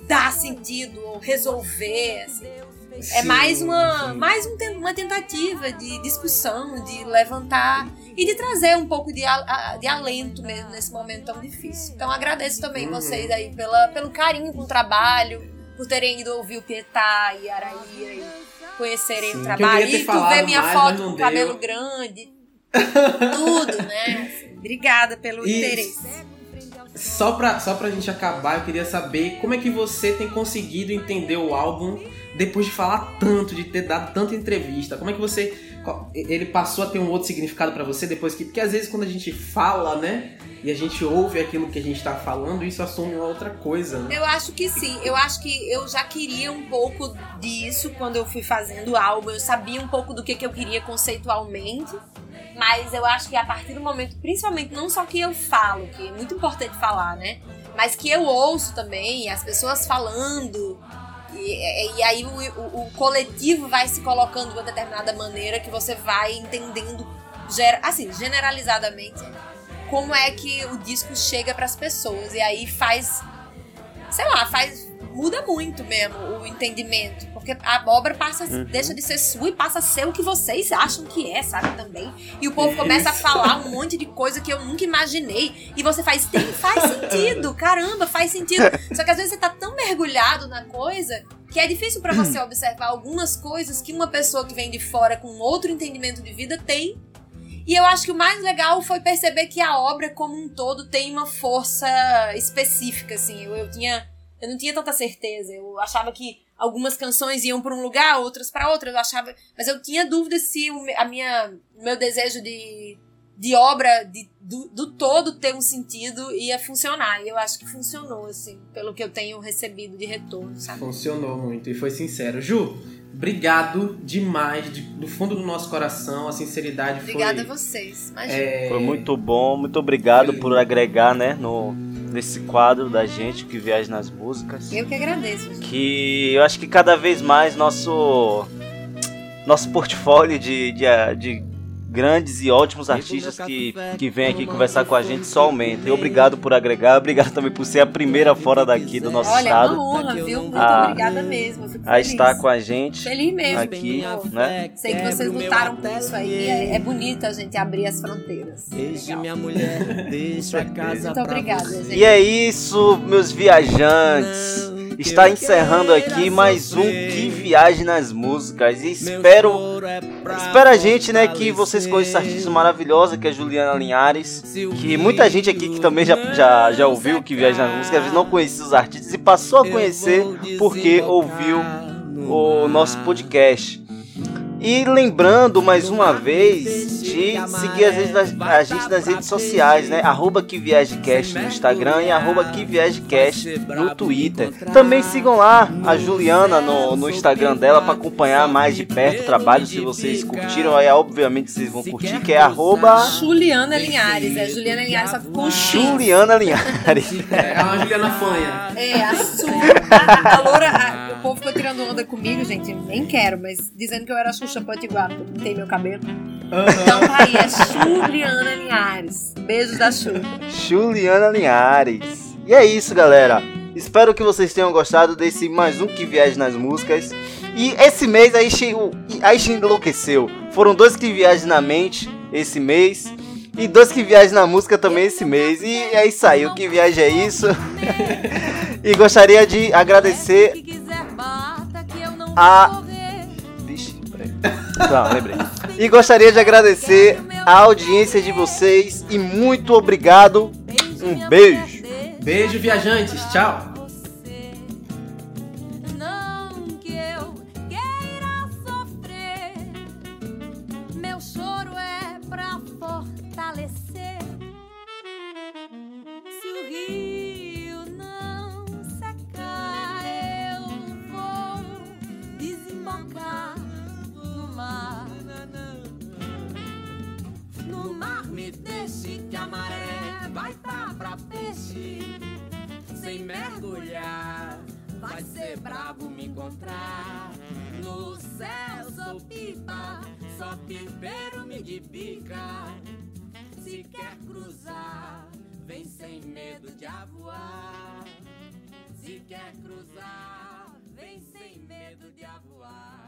dar sentido ou resolver. assim. É Sim, mais uma, sim. mais um uma tentativa de discussão, de levantar e de trazer um pouco de, a- de alento mesmo nesse momento tão difícil. Então agradeço também Uhum. vocês aí pela, pelo carinho com o trabalho, por terem ido ouvir o Pietá e Araíra e conhecerem Sim, o trabalho. E tu ver minha mais, foto com deu. cabelo grande. Tudo, né? Obrigada pelo interesse. Só pra, só pra gente acabar, eu queria saber como é que você tem conseguido entender o álbum depois de falar tanto, de ter dado tanta entrevista. Como é que você. Ele passou a ter um outro significado pra você depois que. Porque às vezes quando a gente fala, né? E a gente ouve aquilo que a gente tá falando, isso assume uma outra coisa, né? Eu acho que sim. Eu acho que eu já queria um pouco disso quando eu fui fazendo o álbum. Eu sabia um pouco do que, que eu queria conceitualmente. Mas eu acho que a partir do momento, principalmente não só que eu falo, que é muito importante falar, né? Mas que eu ouço também, as pessoas falando. E, e aí o, o- o coletivo vai se colocando de uma determinada maneira que você vai entendendo, ger- assim, generalizadamente, como é que o disco chega pras pessoas. E aí faz sei lá, faz. Muda muito mesmo o entendimento. Porque a obra passa, Uhum. deixa de ser sua e passa a ser o que vocês acham que é, sabe? Também. E o povo Isso. começa a falar um monte de coisa que eu nunca imaginei. E você faz, tem, faz sentido, caramba, faz sentido. Só que às vezes você tá tão mergulhado na coisa que é difícil pra você observar algumas coisas que uma pessoa que vem de fora com outro entendimento de vida tem. E eu acho que o mais legal foi perceber que a obra como um todo tem uma força específica, assim. Eu, eu tinha. Eu não tinha tanta certeza. Eu achava que algumas canções iam para um lugar, outras para outro. Eu achava. Mas eu tinha dúvida se o, a minha, meu desejo de, de obra, de, do, do todo ter um sentido, ia funcionar. E eu acho que funcionou, assim, pelo que eu tenho recebido de retorno, sabe? Funcionou muito e foi sincero. Ju, obrigado demais, de- do fundo do nosso coração, a sinceridade Obrigada a foi. vocês. Imagina. é, Foi muito bom, muito obrigado Foi por agregar, né, no, nesse quadro da gente que viaja nas músicas. Eu que agradeço. Que eu acho que cada vez mais nosso nosso portfólio de, de, de grandes e ótimos artistas que, que vêm aqui conversar com a gente só aumenta. E obrigado por agregar, obrigado também por ser a primeira fora daqui do nosso Olha, é estado uma honra, viu? Muito Ah, obrigada mesmo. Eu fico a estar com a gente Feliz mesmo. aqui, né? Sei que vocês lutaram por isso aí. É, é bonito a gente abrir as fronteiras. Legal. minha mulher, deixa a casa Muito obrigada, gente. E é isso, meus viajantes. Está encerrando aqui mais um Que Viagem nas Músicas. E espero Espera a gente, né, que vocês conheçam essa artista maravilhosa que é a Juliana Linhares. Que muita gente aqui que também já, já, já ouviu que Viaja nas Músicas, às vezes não conhecia os artistas e passou a conhecer porque ouviu o nosso podcast. E lembrando mais uma vez de seguir as redes das- a gente nas redes sociais, né? Arroba que viajecast no Instagram e arroba que viajecast no Twitter. Também sigam lá a Juliana no, no Instagram dela para acompanhar mais de perto o trabalho. Se vocês curtiram, aí obviamente vocês vão curtir, que é arroba Juliana Linhares. É Juliana Linhares, só que com X. Juliana Linhares. É uma Juliana Fanha. É, a Su. A, a loura. a- povo ficou tirando onda comigo, gente. Nem quero, mas dizendo que eu era Xuxa Potiguar, porque eu pintei meu cabelo. Então tá aí, é Juliana Linhares. Beijos da Xuxa. Juliana Linhares. E é isso, galera. Espero que vocês tenham gostado desse mais um Que Viagem nas Músicas. E esse mês a Ishi, o- a Ishi enlouqueceu. Foram dois Que Viagem na mente esse mês. E dois que viajam na música também esse mês. E é isso aí, o que viaja é isso. e gostaria de agradecer a. Vixe, peraí. Não, lembrei. E gostaria de agradecer a audiência de vocês e muito obrigado. Um beijo. Beijo, viajantes. Tchau. maré vai estar tá pra peixe. Sem mergulhar, vai ser brabo me encontrar. No céu sou pipa, só pipeiro me de bica. Se quer cruzar, vem sem medo de avoar. Se quer cruzar, vem sem medo de avoar.